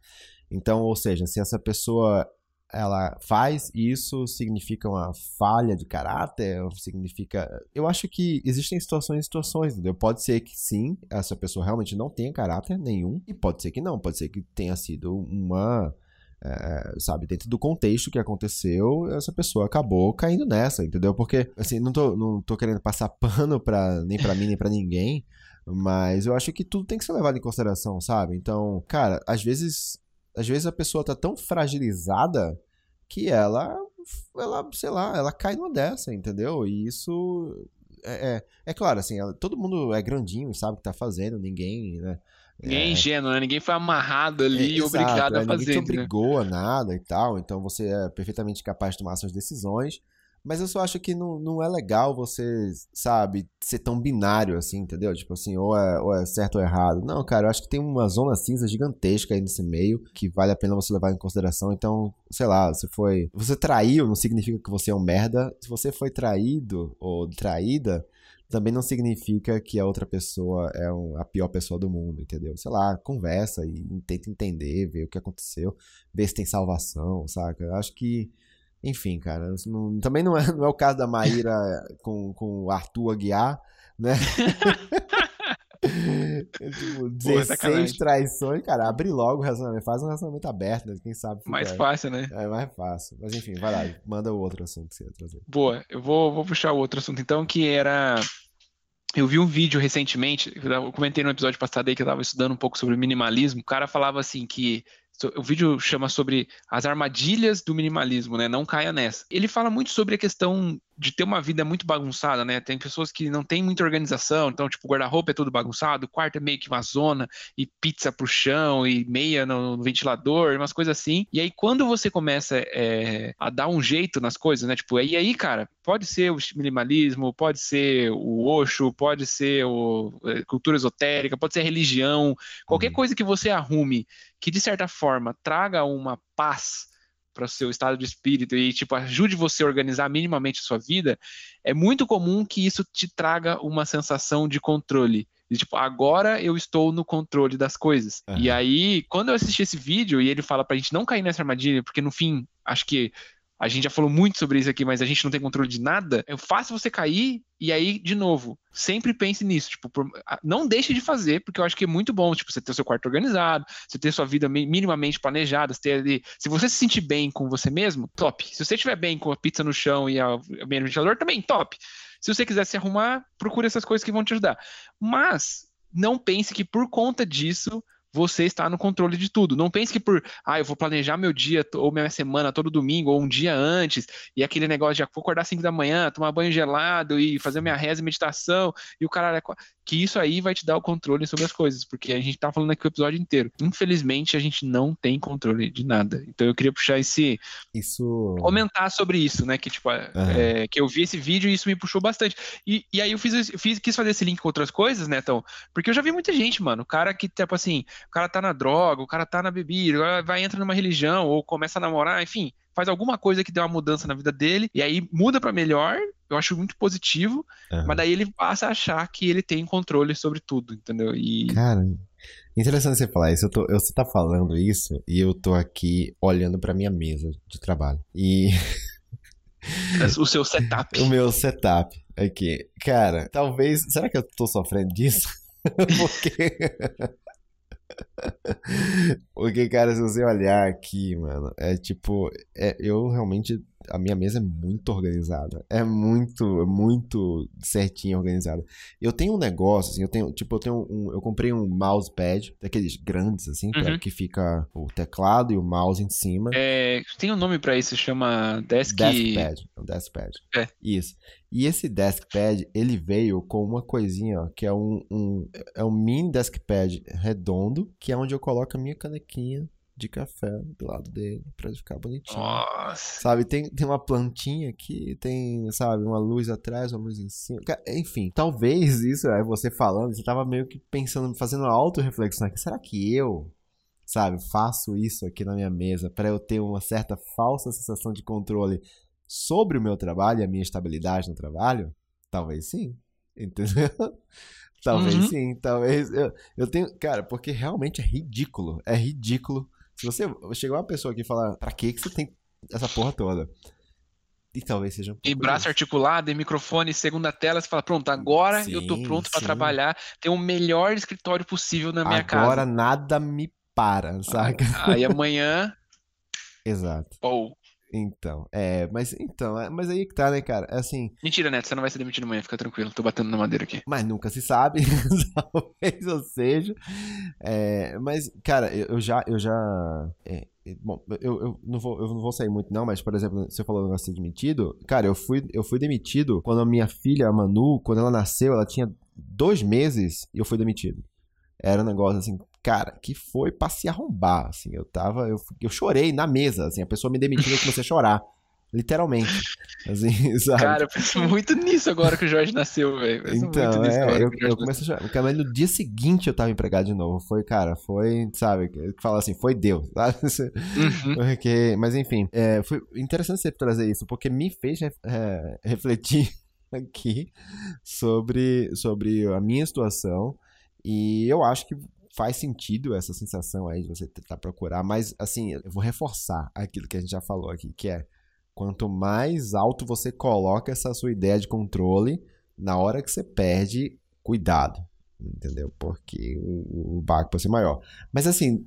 Então, ou seja, se essa pessoa ela faz isso significa uma falha de caráter significa eu acho que existem situações e situações entendeu? Pode ser que sim essa pessoa realmente não tenha caráter nenhum e pode ser que não pode ser que tenha sido uma é, sabe dentro do contexto que aconteceu essa pessoa acabou caindo nessa entendeu? Porque assim não tô não tô querendo passar pano para nem para mim nem para ninguém mas eu acho que tudo tem que ser levado em consideração sabe? Então cara às vezes às vezes a pessoa tá tão fragilizada que ela, ela, sei lá, ela cai numa dessa, entendeu? E isso é, é, é claro, assim, ela- todo mundo é grandinho e sabe o que tá fazendo, ninguém, né? Ninguém é É, ingênuo, né? Ninguém foi amarrado ali e exato, obrigado é, a Ninguém fazer, te entendeu? obrigou a nada e tal, então você é perfeitamente capaz de tomar suas decisões. Mas eu só acho que não, não é legal você, sabe, ser tão binário assim, entendeu? Tipo assim, ou é, ou é certo ou errado. Não, cara, eu acho que tem uma zona cinza gigantesca aí nesse meio que vale a pena você levar em consideração. Então, sei lá, você foi. Você traiu, não significa que você é um merda. Se você foi traído ou traída, também não significa que a outra pessoa é um- a pior pessoa do mundo, entendeu? Sei lá, conversa e tenta entender, ver o que aconteceu, ver se tem salvação, saca? Eu acho que, enfim, cara, não- também não é, não é o caso da Maíra com, com o Arthur Aguiar, né? Tipo, 16 sacanagem. traições, cara, abre logo o relacionamento, faz um relacionamento aberto, né? Quem sabe Mais fácil, né? É mais fácil. Mas enfim, vai lá, manda o outro assunto que você ia trazer. Boa, eu vou, vou puxar o outro assunto então, que era. Eu vi um vídeo recentemente, eu tava- comentei no episódio passado aí que eu estava estudando um pouco sobre minimalismo. O cara falava assim que O vídeo chama sobre as armadilhas do minimalismo, né? Não caia nessa. Ele fala muito sobre a questão de ter uma vida muito bagunçada, né? Tem pessoas que não têm muita organização, então, tipo, o guarda-roupa é tudo bagunçado, o quarto é meio que uma zona, e pizza pro chão, e meia no, no ventilador, umas coisas assim. E aí, quando você começa é, a dar um jeito nas coisas, né? Tipo, e aí, cara, pode ser o minimalismo, pode ser o Osho, pode ser o, é, cultura esotérica, pode ser religião, qualquer Uhum. coisa que você arrume que, de certa forma, traga uma paz para o seu estado de espírito e tipo ajude você a organizar minimamente a sua vida, é muito comum que isso te traga uma sensação de controle. De, tipo, agora eu estou no controle das coisas. Aham. E aí, quando eu assisti esse vídeo e ele fala pra gente não cair nessa armadilha, porque no fim, acho que a gente já falou muito sobre isso aqui, mas a gente não tem controle de nada, é fácil você cair e aí, de novo, sempre pense nisso. Tipo, não deixe de fazer, porque eu acho que é muito bom, tipo, você ter o seu quarto organizado, você ter sua vida mi- minimamente planejada, você ter ali. Se você se sentir bem com você mesmo, top. Se você estiver bem com a pizza no chão e no ventilador, também top. Se você quiser se arrumar, procure essas coisas que vão te ajudar. Mas não pense que por conta disso você está no controle de tudo. Não pense que por, ah, eu vou planejar meu dia ou minha semana todo domingo ou um dia antes, e aquele negócio de vou acordar às 5 da manhã, tomar banho gelado e fazer minha reza e meditação, e o cara que isso aí vai te dar o controle sobre as coisas, porque a gente tá falando aqui o episódio inteiro. Infelizmente, a gente não tem controle de nada. Então eu queria puxar esse Isso. comentar sobre isso, né? Que, tipo, Aham. é, que eu vi esse vídeo e isso me puxou bastante. E, e aí eu fiz, esse- fiz, quis fazer esse link com outras coisas, né, então, porque eu já vi muita gente, mano, o cara que, tipo assim, o cara tá na droga, o cara tá na bebida, vai entra numa religião, ou começa a namorar, enfim, faz alguma coisa que dê uma mudança na vida dele, e aí muda pra melhor, eu acho muito positivo, Aham. mas daí ele passa a achar que ele tem controle sobre tudo, entendeu? E Cara, interessante você falar isso. Eu tô, eu- você tá falando isso e eu tô aqui olhando pra minha mesa de trabalho. E o seu setup. o meu setup aqui. Cara, talvez. Será que eu tô sofrendo disso? Porque. Porque, cara, se você olhar aqui, mano, é tipo. É, eu realmente. A minha mesa é muito organizada. É muito, muito certinho organizada. Eu tenho um negócio, assim, eu tenho, tipo, eu tenho um. Eu comprei um mousepad, daqueles grandes, assim, pra- Uhum. que fica o teclado e o mouse em cima. É, tem um nome pra isso, chama Desk... Deskpad. É um deskpad. É. Isso. E esse deskpad, ele veio com uma coisinha, ó, que é um, um, é um mini deskpad redondo, que é onde eu coloco a minha canequinha de café do lado dele, pra ele ficar bonitinho. Nossa. Sabe, tem, tem uma plantinha aqui, tem, sabe, uma luz atrás, uma luz em cima. Enfim, talvez isso, é você falando, você tava meio que pensando, fazendo uma auto-reflexão aqui. Será que eu, sabe, faço isso aqui na minha mesa pra eu ter uma certa falsa sensação de controle sobre o meu trabalho e a minha estabilidade no trabalho? Talvez sim. Entendeu? Talvez Uhum. sim, talvez. Eu, eu tenho. Cara, porque realmente é ridículo. É ridículo. Se você chegar uma pessoa aqui e falar, pra que que você tem essa porra toda? E talvez seja um E braço articulado, e microfone, segunda tela, você fala, pronto, agora eu tô Sim, pronto pra sim. trabalhar, ter o melhor escritório possível na minha Agora casa. nada me para, saca? Aí amanhã, Exato. pô. Então, é, mas então, é, mas aí que tá, né, cara? É assim, Mentira, Neto, você não vai ser demitido amanhã, fica tranquilo, tô batendo na madeira aqui. mas nunca se sabe, talvez eu seja. É, mas, cara, eu, eu já, eu já, é, é, bom, eu, eu não vou, eu não vou sair muito não, mas por exemplo, você falou negócio de ser demitido, cara, eu fui, eu fui demitido quando a minha filha, a Manu, quando ela nasceu, ela tinha dois meses e eu fui demitido. Era um negócio assim, cara, que foi pra se arrombar, assim, eu tava, eu, eu chorei na mesa, assim, a pessoa me demitiu e eu comecei a chorar. Literalmente. Assim, sabe? Cara, eu penso muito nisso agora que o Jorge nasceu, velho. Então, é, eu, eu comecei a chorar. Porque mas no dia seguinte eu tava empregado de novo. Foi, cara, foi, sabe, fala assim, foi Deus, sabe? Uhum. Porque, mas enfim, é, foi interessante você trazer isso, porque me fez é, refletir aqui sobre, sobre a minha situação. E eu acho que faz sentido essa sensação aí de você tentar procurar, mas assim, eu vou reforçar aquilo que a gente já falou aqui, que é quanto mais alto você coloca essa sua ideia de controle, na hora que você perde, cuidado, entendeu? Porque o, o barco pode ser maior. Mas assim,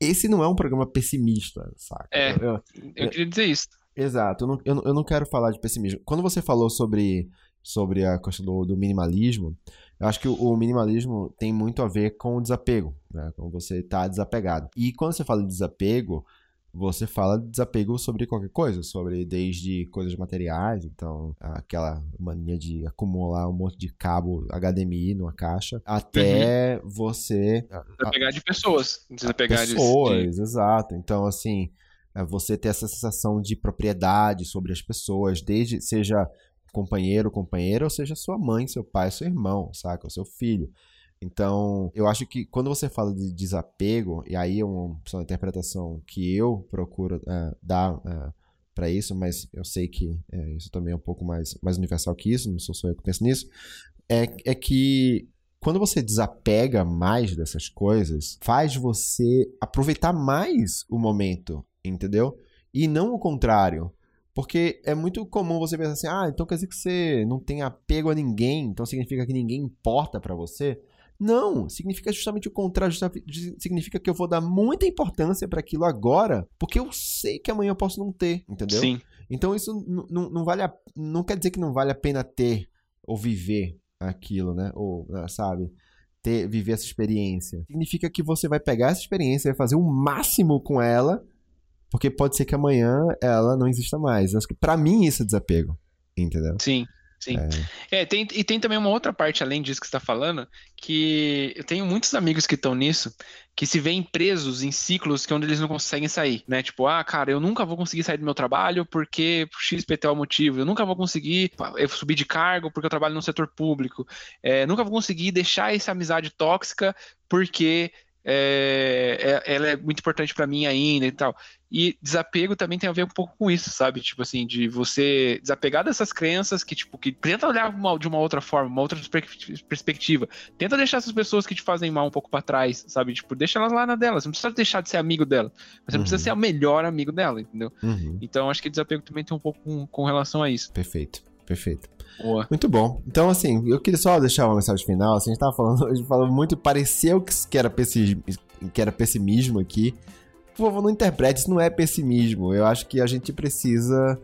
esse não é um programa pessimista, saca? É. Eu- eu- Eu queria dizer isso. Exato, eu não, eu, eu não quero falar de pessimismo. Quando você falou sobre, sobre a questão do, do minimalismo, Eu acho que o, minimalismo tem muito a ver com o desapego, né? Quando você tá desapegado. E quando você fala de desapego, você fala de desapego sobre qualquer coisa, sobre desde coisas materiais, então aquela mania de acumular um monte de cabo HDMI numa caixa, até você Desapegar de pessoas. Desapegar de- pessoas, de. exato. Então assim, é você ter essa sensação de propriedade sobre as pessoas, desde seja companheiro, companheira, ou seja sua mãe, seu pai, seu irmão, saca, o seu filho. Então, eu acho que quando você fala de desapego, e aí é uma, uma interpretação que eu procuro é, dar para isso, mas eu sei que é, isso também é um pouco mais, mais universal que isso, não sou só eu que penso nisso, é, é que quando você desapega mais dessas coisas, faz você aproveitar mais o momento, entendeu? E não o contrário. Porque é muito comum você pensar assim, ah, então quer dizer que você não tem apego a ninguém, então significa que ninguém importa pra você. Não, significa justamente o contrário, significa que eu vou dar muita importância pra aquilo agora, porque eu sei que amanhã eu posso não ter, entendeu? Sim. Então isso não vale a, não quer dizer que não vale a pena ter ou viver aquilo, né? Ou, ah, sabe, ter viver essa experiência. Significa que você vai pegar essa experiência, vai fazer o máximo com ela, porque pode ser que amanhã ela não exista mais. Acho que pra mim isso é desapego, entendeu? Sim, sim. É, tem, e tem também uma outra parte, além disso que você está falando, que eu tenho muitos amigos que estão nisso, que se veem presos em ciclos que onde eles não conseguem sair, né? Tipo, ah, cara, eu nunca vou conseguir sair do meu trabalho porque por XPT é o motivo, eu nunca vou conseguir subir de cargo porque eu trabalho no setor público, é, nunca vou conseguir deixar essa amizade tóxica porque é, é- ela é muito importante pra mim ainda e tal. E desapego também tem a ver um pouco com isso, sabe? Tipo assim, de você desapegar dessas crenças que, tipo, que tenta olhar uma- de uma outra forma, uma outra perspe- perspectiva. Tenta deixar essas pessoas que te fazem mal um pouco pra trás, sabe? Tipo, deixa elas lá na delas. Você não precisa deixar de ser amigo dela. Mas você não Uhum. precisa ser o melhor amigo dela, entendeu? Uhum, Então acho que desapego também tem um pouco com, com relação a isso. perfeito, perfeito. Boa. Muito bom. Então, assim, eu queria só deixar uma mensagem final. Assim, a gente tava falando hoje, falando muito, pareceu que, que, era pessimismo, que era pessimismo aqui. Por favor, não interprete, isso não é pessimismo. Eu acho que a gente precisa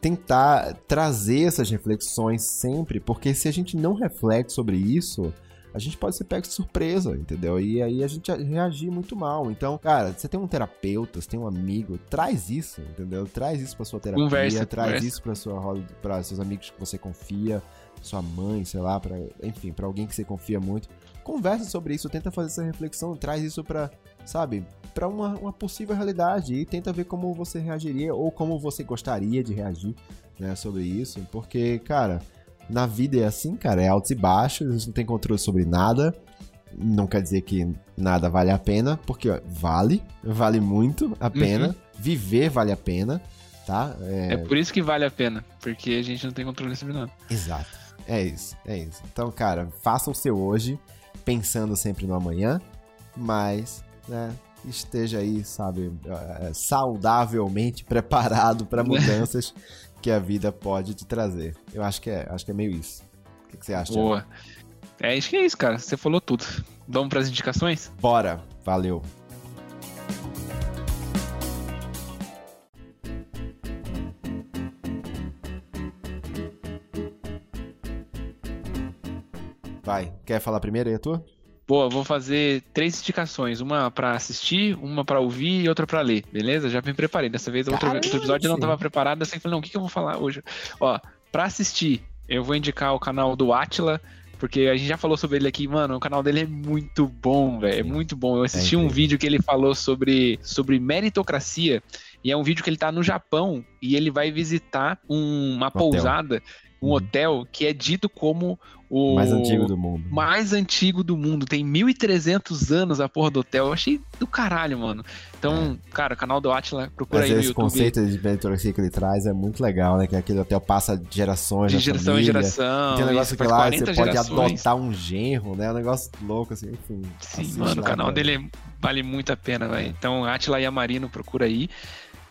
tentar trazer essas reflexões sempre, porque se a gente não reflete sobre isso, a gente pode ser pego de surpresa, entendeu? E aí a gente reagir muito mal. Então, cara, você tem um terapeuta, você tem um amigo, traz isso, entendeu? Traz isso pra sua terapia, Conversa, traz conversa. isso pra sua roda, para seus amigos que você confia, sua mãe, sei lá, para, enfim, pra alguém que você confia muito. Conversa sobre isso, tenta fazer essa reflexão, traz isso pra, sabe, pra uma, uma possível realidade e tenta ver como você reagiria ou como você gostaria de reagir, né, sobre isso, porque, cara, na vida é assim, cara, é altos e baixos, a gente não tem controle sobre nada. Não quer dizer que nada vale a pena, porque ó, vale, vale muito a pena. Uhum. Viver vale a pena, tá? É, É por isso que vale a pena, porque a gente não tem controle sobre nada. Exato. É isso, é isso. Então, cara, faça o seu hoje, pensando sempre no amanhã, mas, né, esteja aí, sabe, eh, saudavelmente preparado para mudanças que a vida pode te trazer. Eu acho que é, acho que é meio isso. O que, que você acha? Boa. É, acho que é isso, cara. Você falou tudo. Vamos pras indicações? Bora, valeu. Vai, quer falar primeiro aí a tua? Boa, vou fazer três indicações. Uma pra assistir, uma pra ouvir e outra pra ler, beleza? Já me preparei. Dessa vez, outro, outro episódio eu não sim. tava preparado. Eu falei, não, o que, que eu vou falar hoje? Ó, pra assistir, eu vou indicar o canal do Atila, porque a gente já falou sobre ele aqui, mano. O canal dele é muito bom, velho. É muito bom. Eu assisti É um vídeo que ele falou sobre, sobre meritocracia. E é um vídeo que ele tá no Japão e ele vai visitar um- uma Hotel. pousada, um Uhum. hotel que é dito como o Mais antigo do mundo. mais antigo do mundo. Tem 1.300 anos a porra do hotel. Eu achei do caralho, mano. Então, cara, o canal do Atila, procura Mas aí no esse YouTube. conceito de meritocracia que ele traz é muito legal, né? Que aquele hotel passa de gerações de geração família. em geração. Tem um negócio isso, que lá 40 você pode gerações. adotar um genro, né? É um negócio louco, assim, enfim. Sim, mano, o lá, canal cara. dele vale muito a pena, velho. Então, Atila e Amarino, procura aí.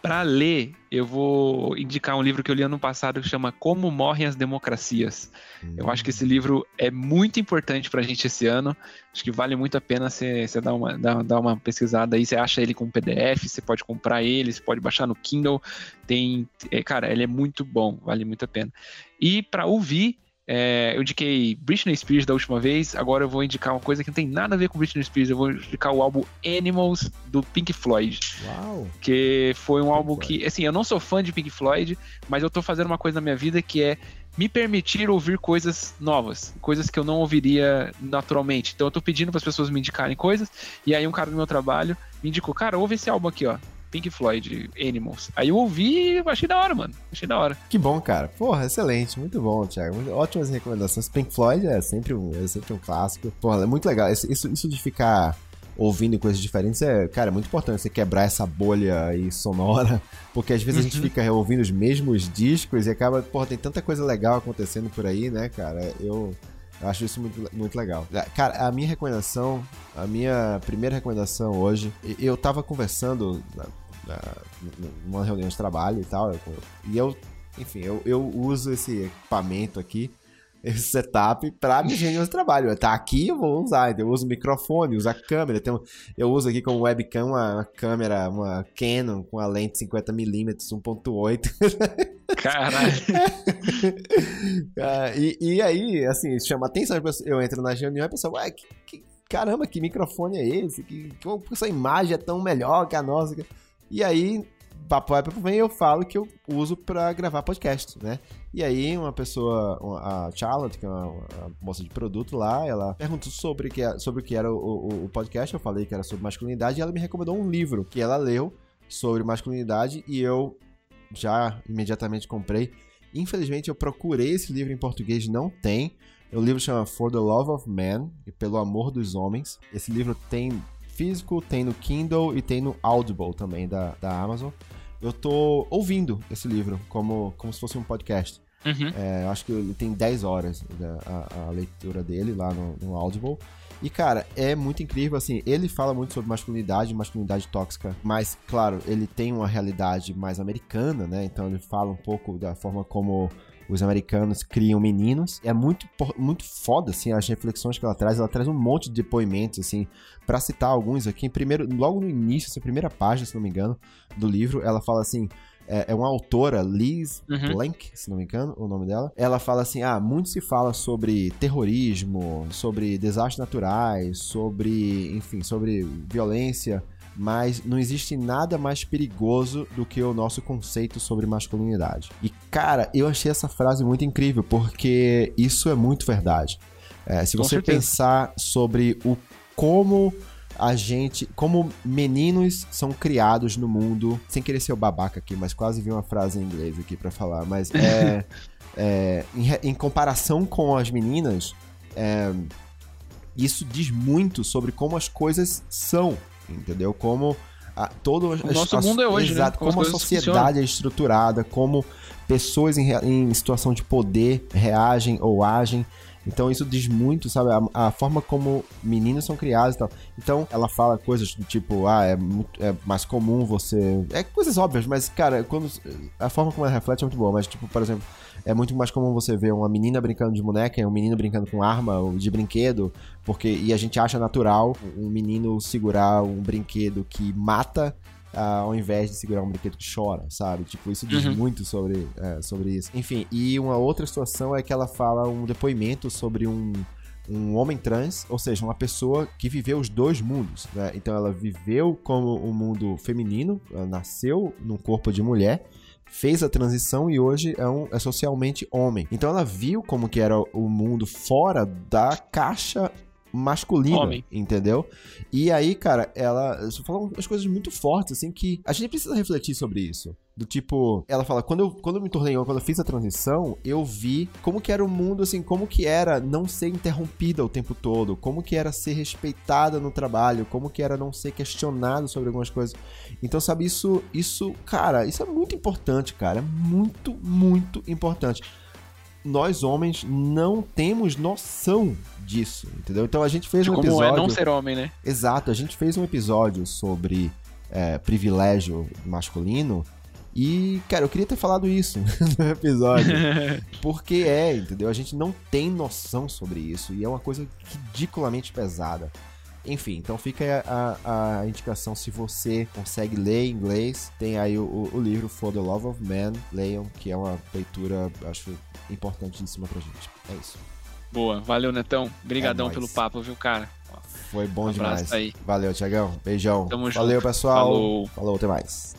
Pra ler, eu vou indicar um livro que eu li ano passado que chama Como Morrem as Democracias. Eu acho que esse livro é muito importante pra gente esse ano. Acho que vale muito a pena você dar uma, dar, dar uma pesquisada aí. Você acha ele com PDF, você pode comprar ele, você pode baixar no Kindle. Tem, é, cara, ele é muito bom, vale muito a pena. E pra ouvir, É, eu indiquei Britney Spears da última vez, agora eu vou indicar uma coisa que não tem nada a ver com Britney Spears, eu vou indicar o álbum Animals do Pink Floyd. Uau! Que foi um Pink álbum Floyd. que, assim, eu não sou fã de Pink Floyd, mas eu tô fazendo uma coisa na minha vida que é me permitir ouvir coisas novas, coisas que eu não ouviria naturalmente. Então eu tô pedindo para as pessoas me indicarem coisas, e aí um cara do meu trabalho me indicou, cara, ouve esse álbum aqui, ó. Pink Floyd, Animals. Aí eu ouvi e achei da hora, mano. Achei da hora. Que bom, cara. Porra, excelente. Muito bom, Thiago. Ótimas recomendações. Pink Floyd é sempre um, é sempre um clássico. Porra, é muito legal. Isso, isso, de ficar ouvindo coisas diferentes é, cara, é muito importante você quebrar essa bolha aí sonora, porque às vezes a gente fica ouvindo os mesmos discos e acaba, porra, tem tanta coisa legal acontecendo por aí, né, cara? Eu eu acho isso muito, muito legal. Cara, a minha recomendação, a minha primeira recomendação hoje, eu tava conversando na, na, numa reunião de trabalho e tal, e eu, enfim, eu, eu uso esse equipamento aqui, esse setup pra minhas reuniões de trabalho. Tá aqui, eu vou usar. Eu uso microfone, uso a câmera. Tem eu uso aqui como webcam uma, uma câmera, uma Canon com a lente 50mm 1.8. Caralho. Ah, e, e aí, assim, chama atenção. Eu entro na reunião e a pessoa, ué, que, que- caramba, que microfone é esse? Que, que essa imagem é tão melhor que a nossa? E aí, papo vai, papo vem, eu falo que eu uso pra gravar podcast, né? E aí, uma pessoa, a Charlotte, que é uma, uma moça de produto lá, ela perguntou sobre, que sobre o que era o, o- o podcast. Eu falei que era sobre masculinidade e ela me recomendou um livro que ela leu sobre masculinidade e eu já imediatamente comprei. Infelizmente, eu procurei esse livro em português, não tem. O livro chama For the Love of Man, e Pelo Amor dos Homens. Esse livro tem físico, tem no Kindle e tem no Audible também da, da Amazon. Eu tô ouvindo esse livro como, como se fosse um podcast. Uhum. É, eu acho que ele tem 10 horas né, a, a leitura dele lá no, no Audible. E, cara, é muito incrível, assim, ele fala muito sobre masculinidade, masculinidade tóxica, mas, claro, ele tem uma realidade mais americana, né? Então ele fala um pouco da forma como os americanos criam meninos. É muito, muito foda, assim, as reflexões que ela traz. Ela traz um monte de depoimentos, assim, pra citar alguns aqui. Primeiro, logo no início, essa primeira página, se não me engano, do livro, ela fala assim, é, é uma autora, Liz Uhum. Blank, se não me engano, o nome dela. Ela fala assim: ah, muito se fala sobre terrorismo, sobre desastres naturais, sobre, enfim, sobre violência. Mas não existe nada mais perigoso do que o nosso conceito sobre masculinidade. E, cara, eu achei essa frase muito incrível, porque isso é muito verdade. É, se Com você certeza. pensar sobre o como a gente, como meninos são criados no mundo, sem querer ser o babaca aqui, mas quase vi uma frase em inglês aqui pra falar, mas é, é, em, em comparação com as meninas, é, isso diz muito sobre como as coisas são, entendeu? Como a, todo O nosso mundo é hoje, né? exato, Como as como, a sociedade é estruturada, como pessoas em, em situação de poder reagem ou agem. Então isso diz muito, sabe? A, a forma como meninos são criados e tal. Então ela fala coisas do tipo, ah, é, muito- é mais comum você. É coisas óbvias, mas, cara, quando. A forma como ela reflete é muito boa. Mas, tipo, por exemplo, é muito mais comum você ver uma menina brincando de boneca e um menino brincando com arma ou de brinquedo. Porque, e a gente acha natural um menino segurar um brinquedo que mata ah, ao invés de segurar um brinquedo que chora, sabe? Tipo, isso diz Uhum. muito sobre, é, sobre isso. Enfim, e uma outra situação é que ela fala um depoimento sobre um, um homem trans, ou seja, uma pessoa que viveu os dois mundos, né? Então ela viveu como um mundo feminino, nasceu num corpo de mulher, fez a transição e hoje é, um, é socialmente homem. Então ela viu como que era o mundo fora da caixa masculina, Homem. entendeu? E aí, cara, ela falou umas coisas muito fortes, assim, que a gente precisa refletir sobre isso. Do tipo, ela fala, quando eu, quando eu me tornei homem, quando eu fiz a transição, eu vi como que era o mundo, assim, como que era não ser interrompida o tempo todo, como que era ser respeitada no trabalho, como que era não ser questionado sobre algumas coisas. Então, sabe, isso, isso, cara, isso é muito importante, cara, é muito, muito importante. Nós, homens, não temos noção disso, entendeu? Então a gente fez De um como episódio... é não ser homem, né? Exato, a gente fez um episódio sobre é, privilégio masculino e, cara, eu queria ter falado isso no episódio. porque é, entendeu? A gente não tem noção sobre isso e é uma coisa ridiculamente pesada. Enfim, então fica aí a, a, indicação se você consegue ler inglês. Tem aí o, o livro For the Love of Man, leiam, que é uma leitura, acho, importantíssima pra gente. É isso. Boa, valeu, Netão. Obrigadão É pelo papo, viu, cara? Foi bom Um demais. aí. Valeu, Tiagão. Beijão. Tamo junto. Valeu, pessoal. Falou. Falou, até mais.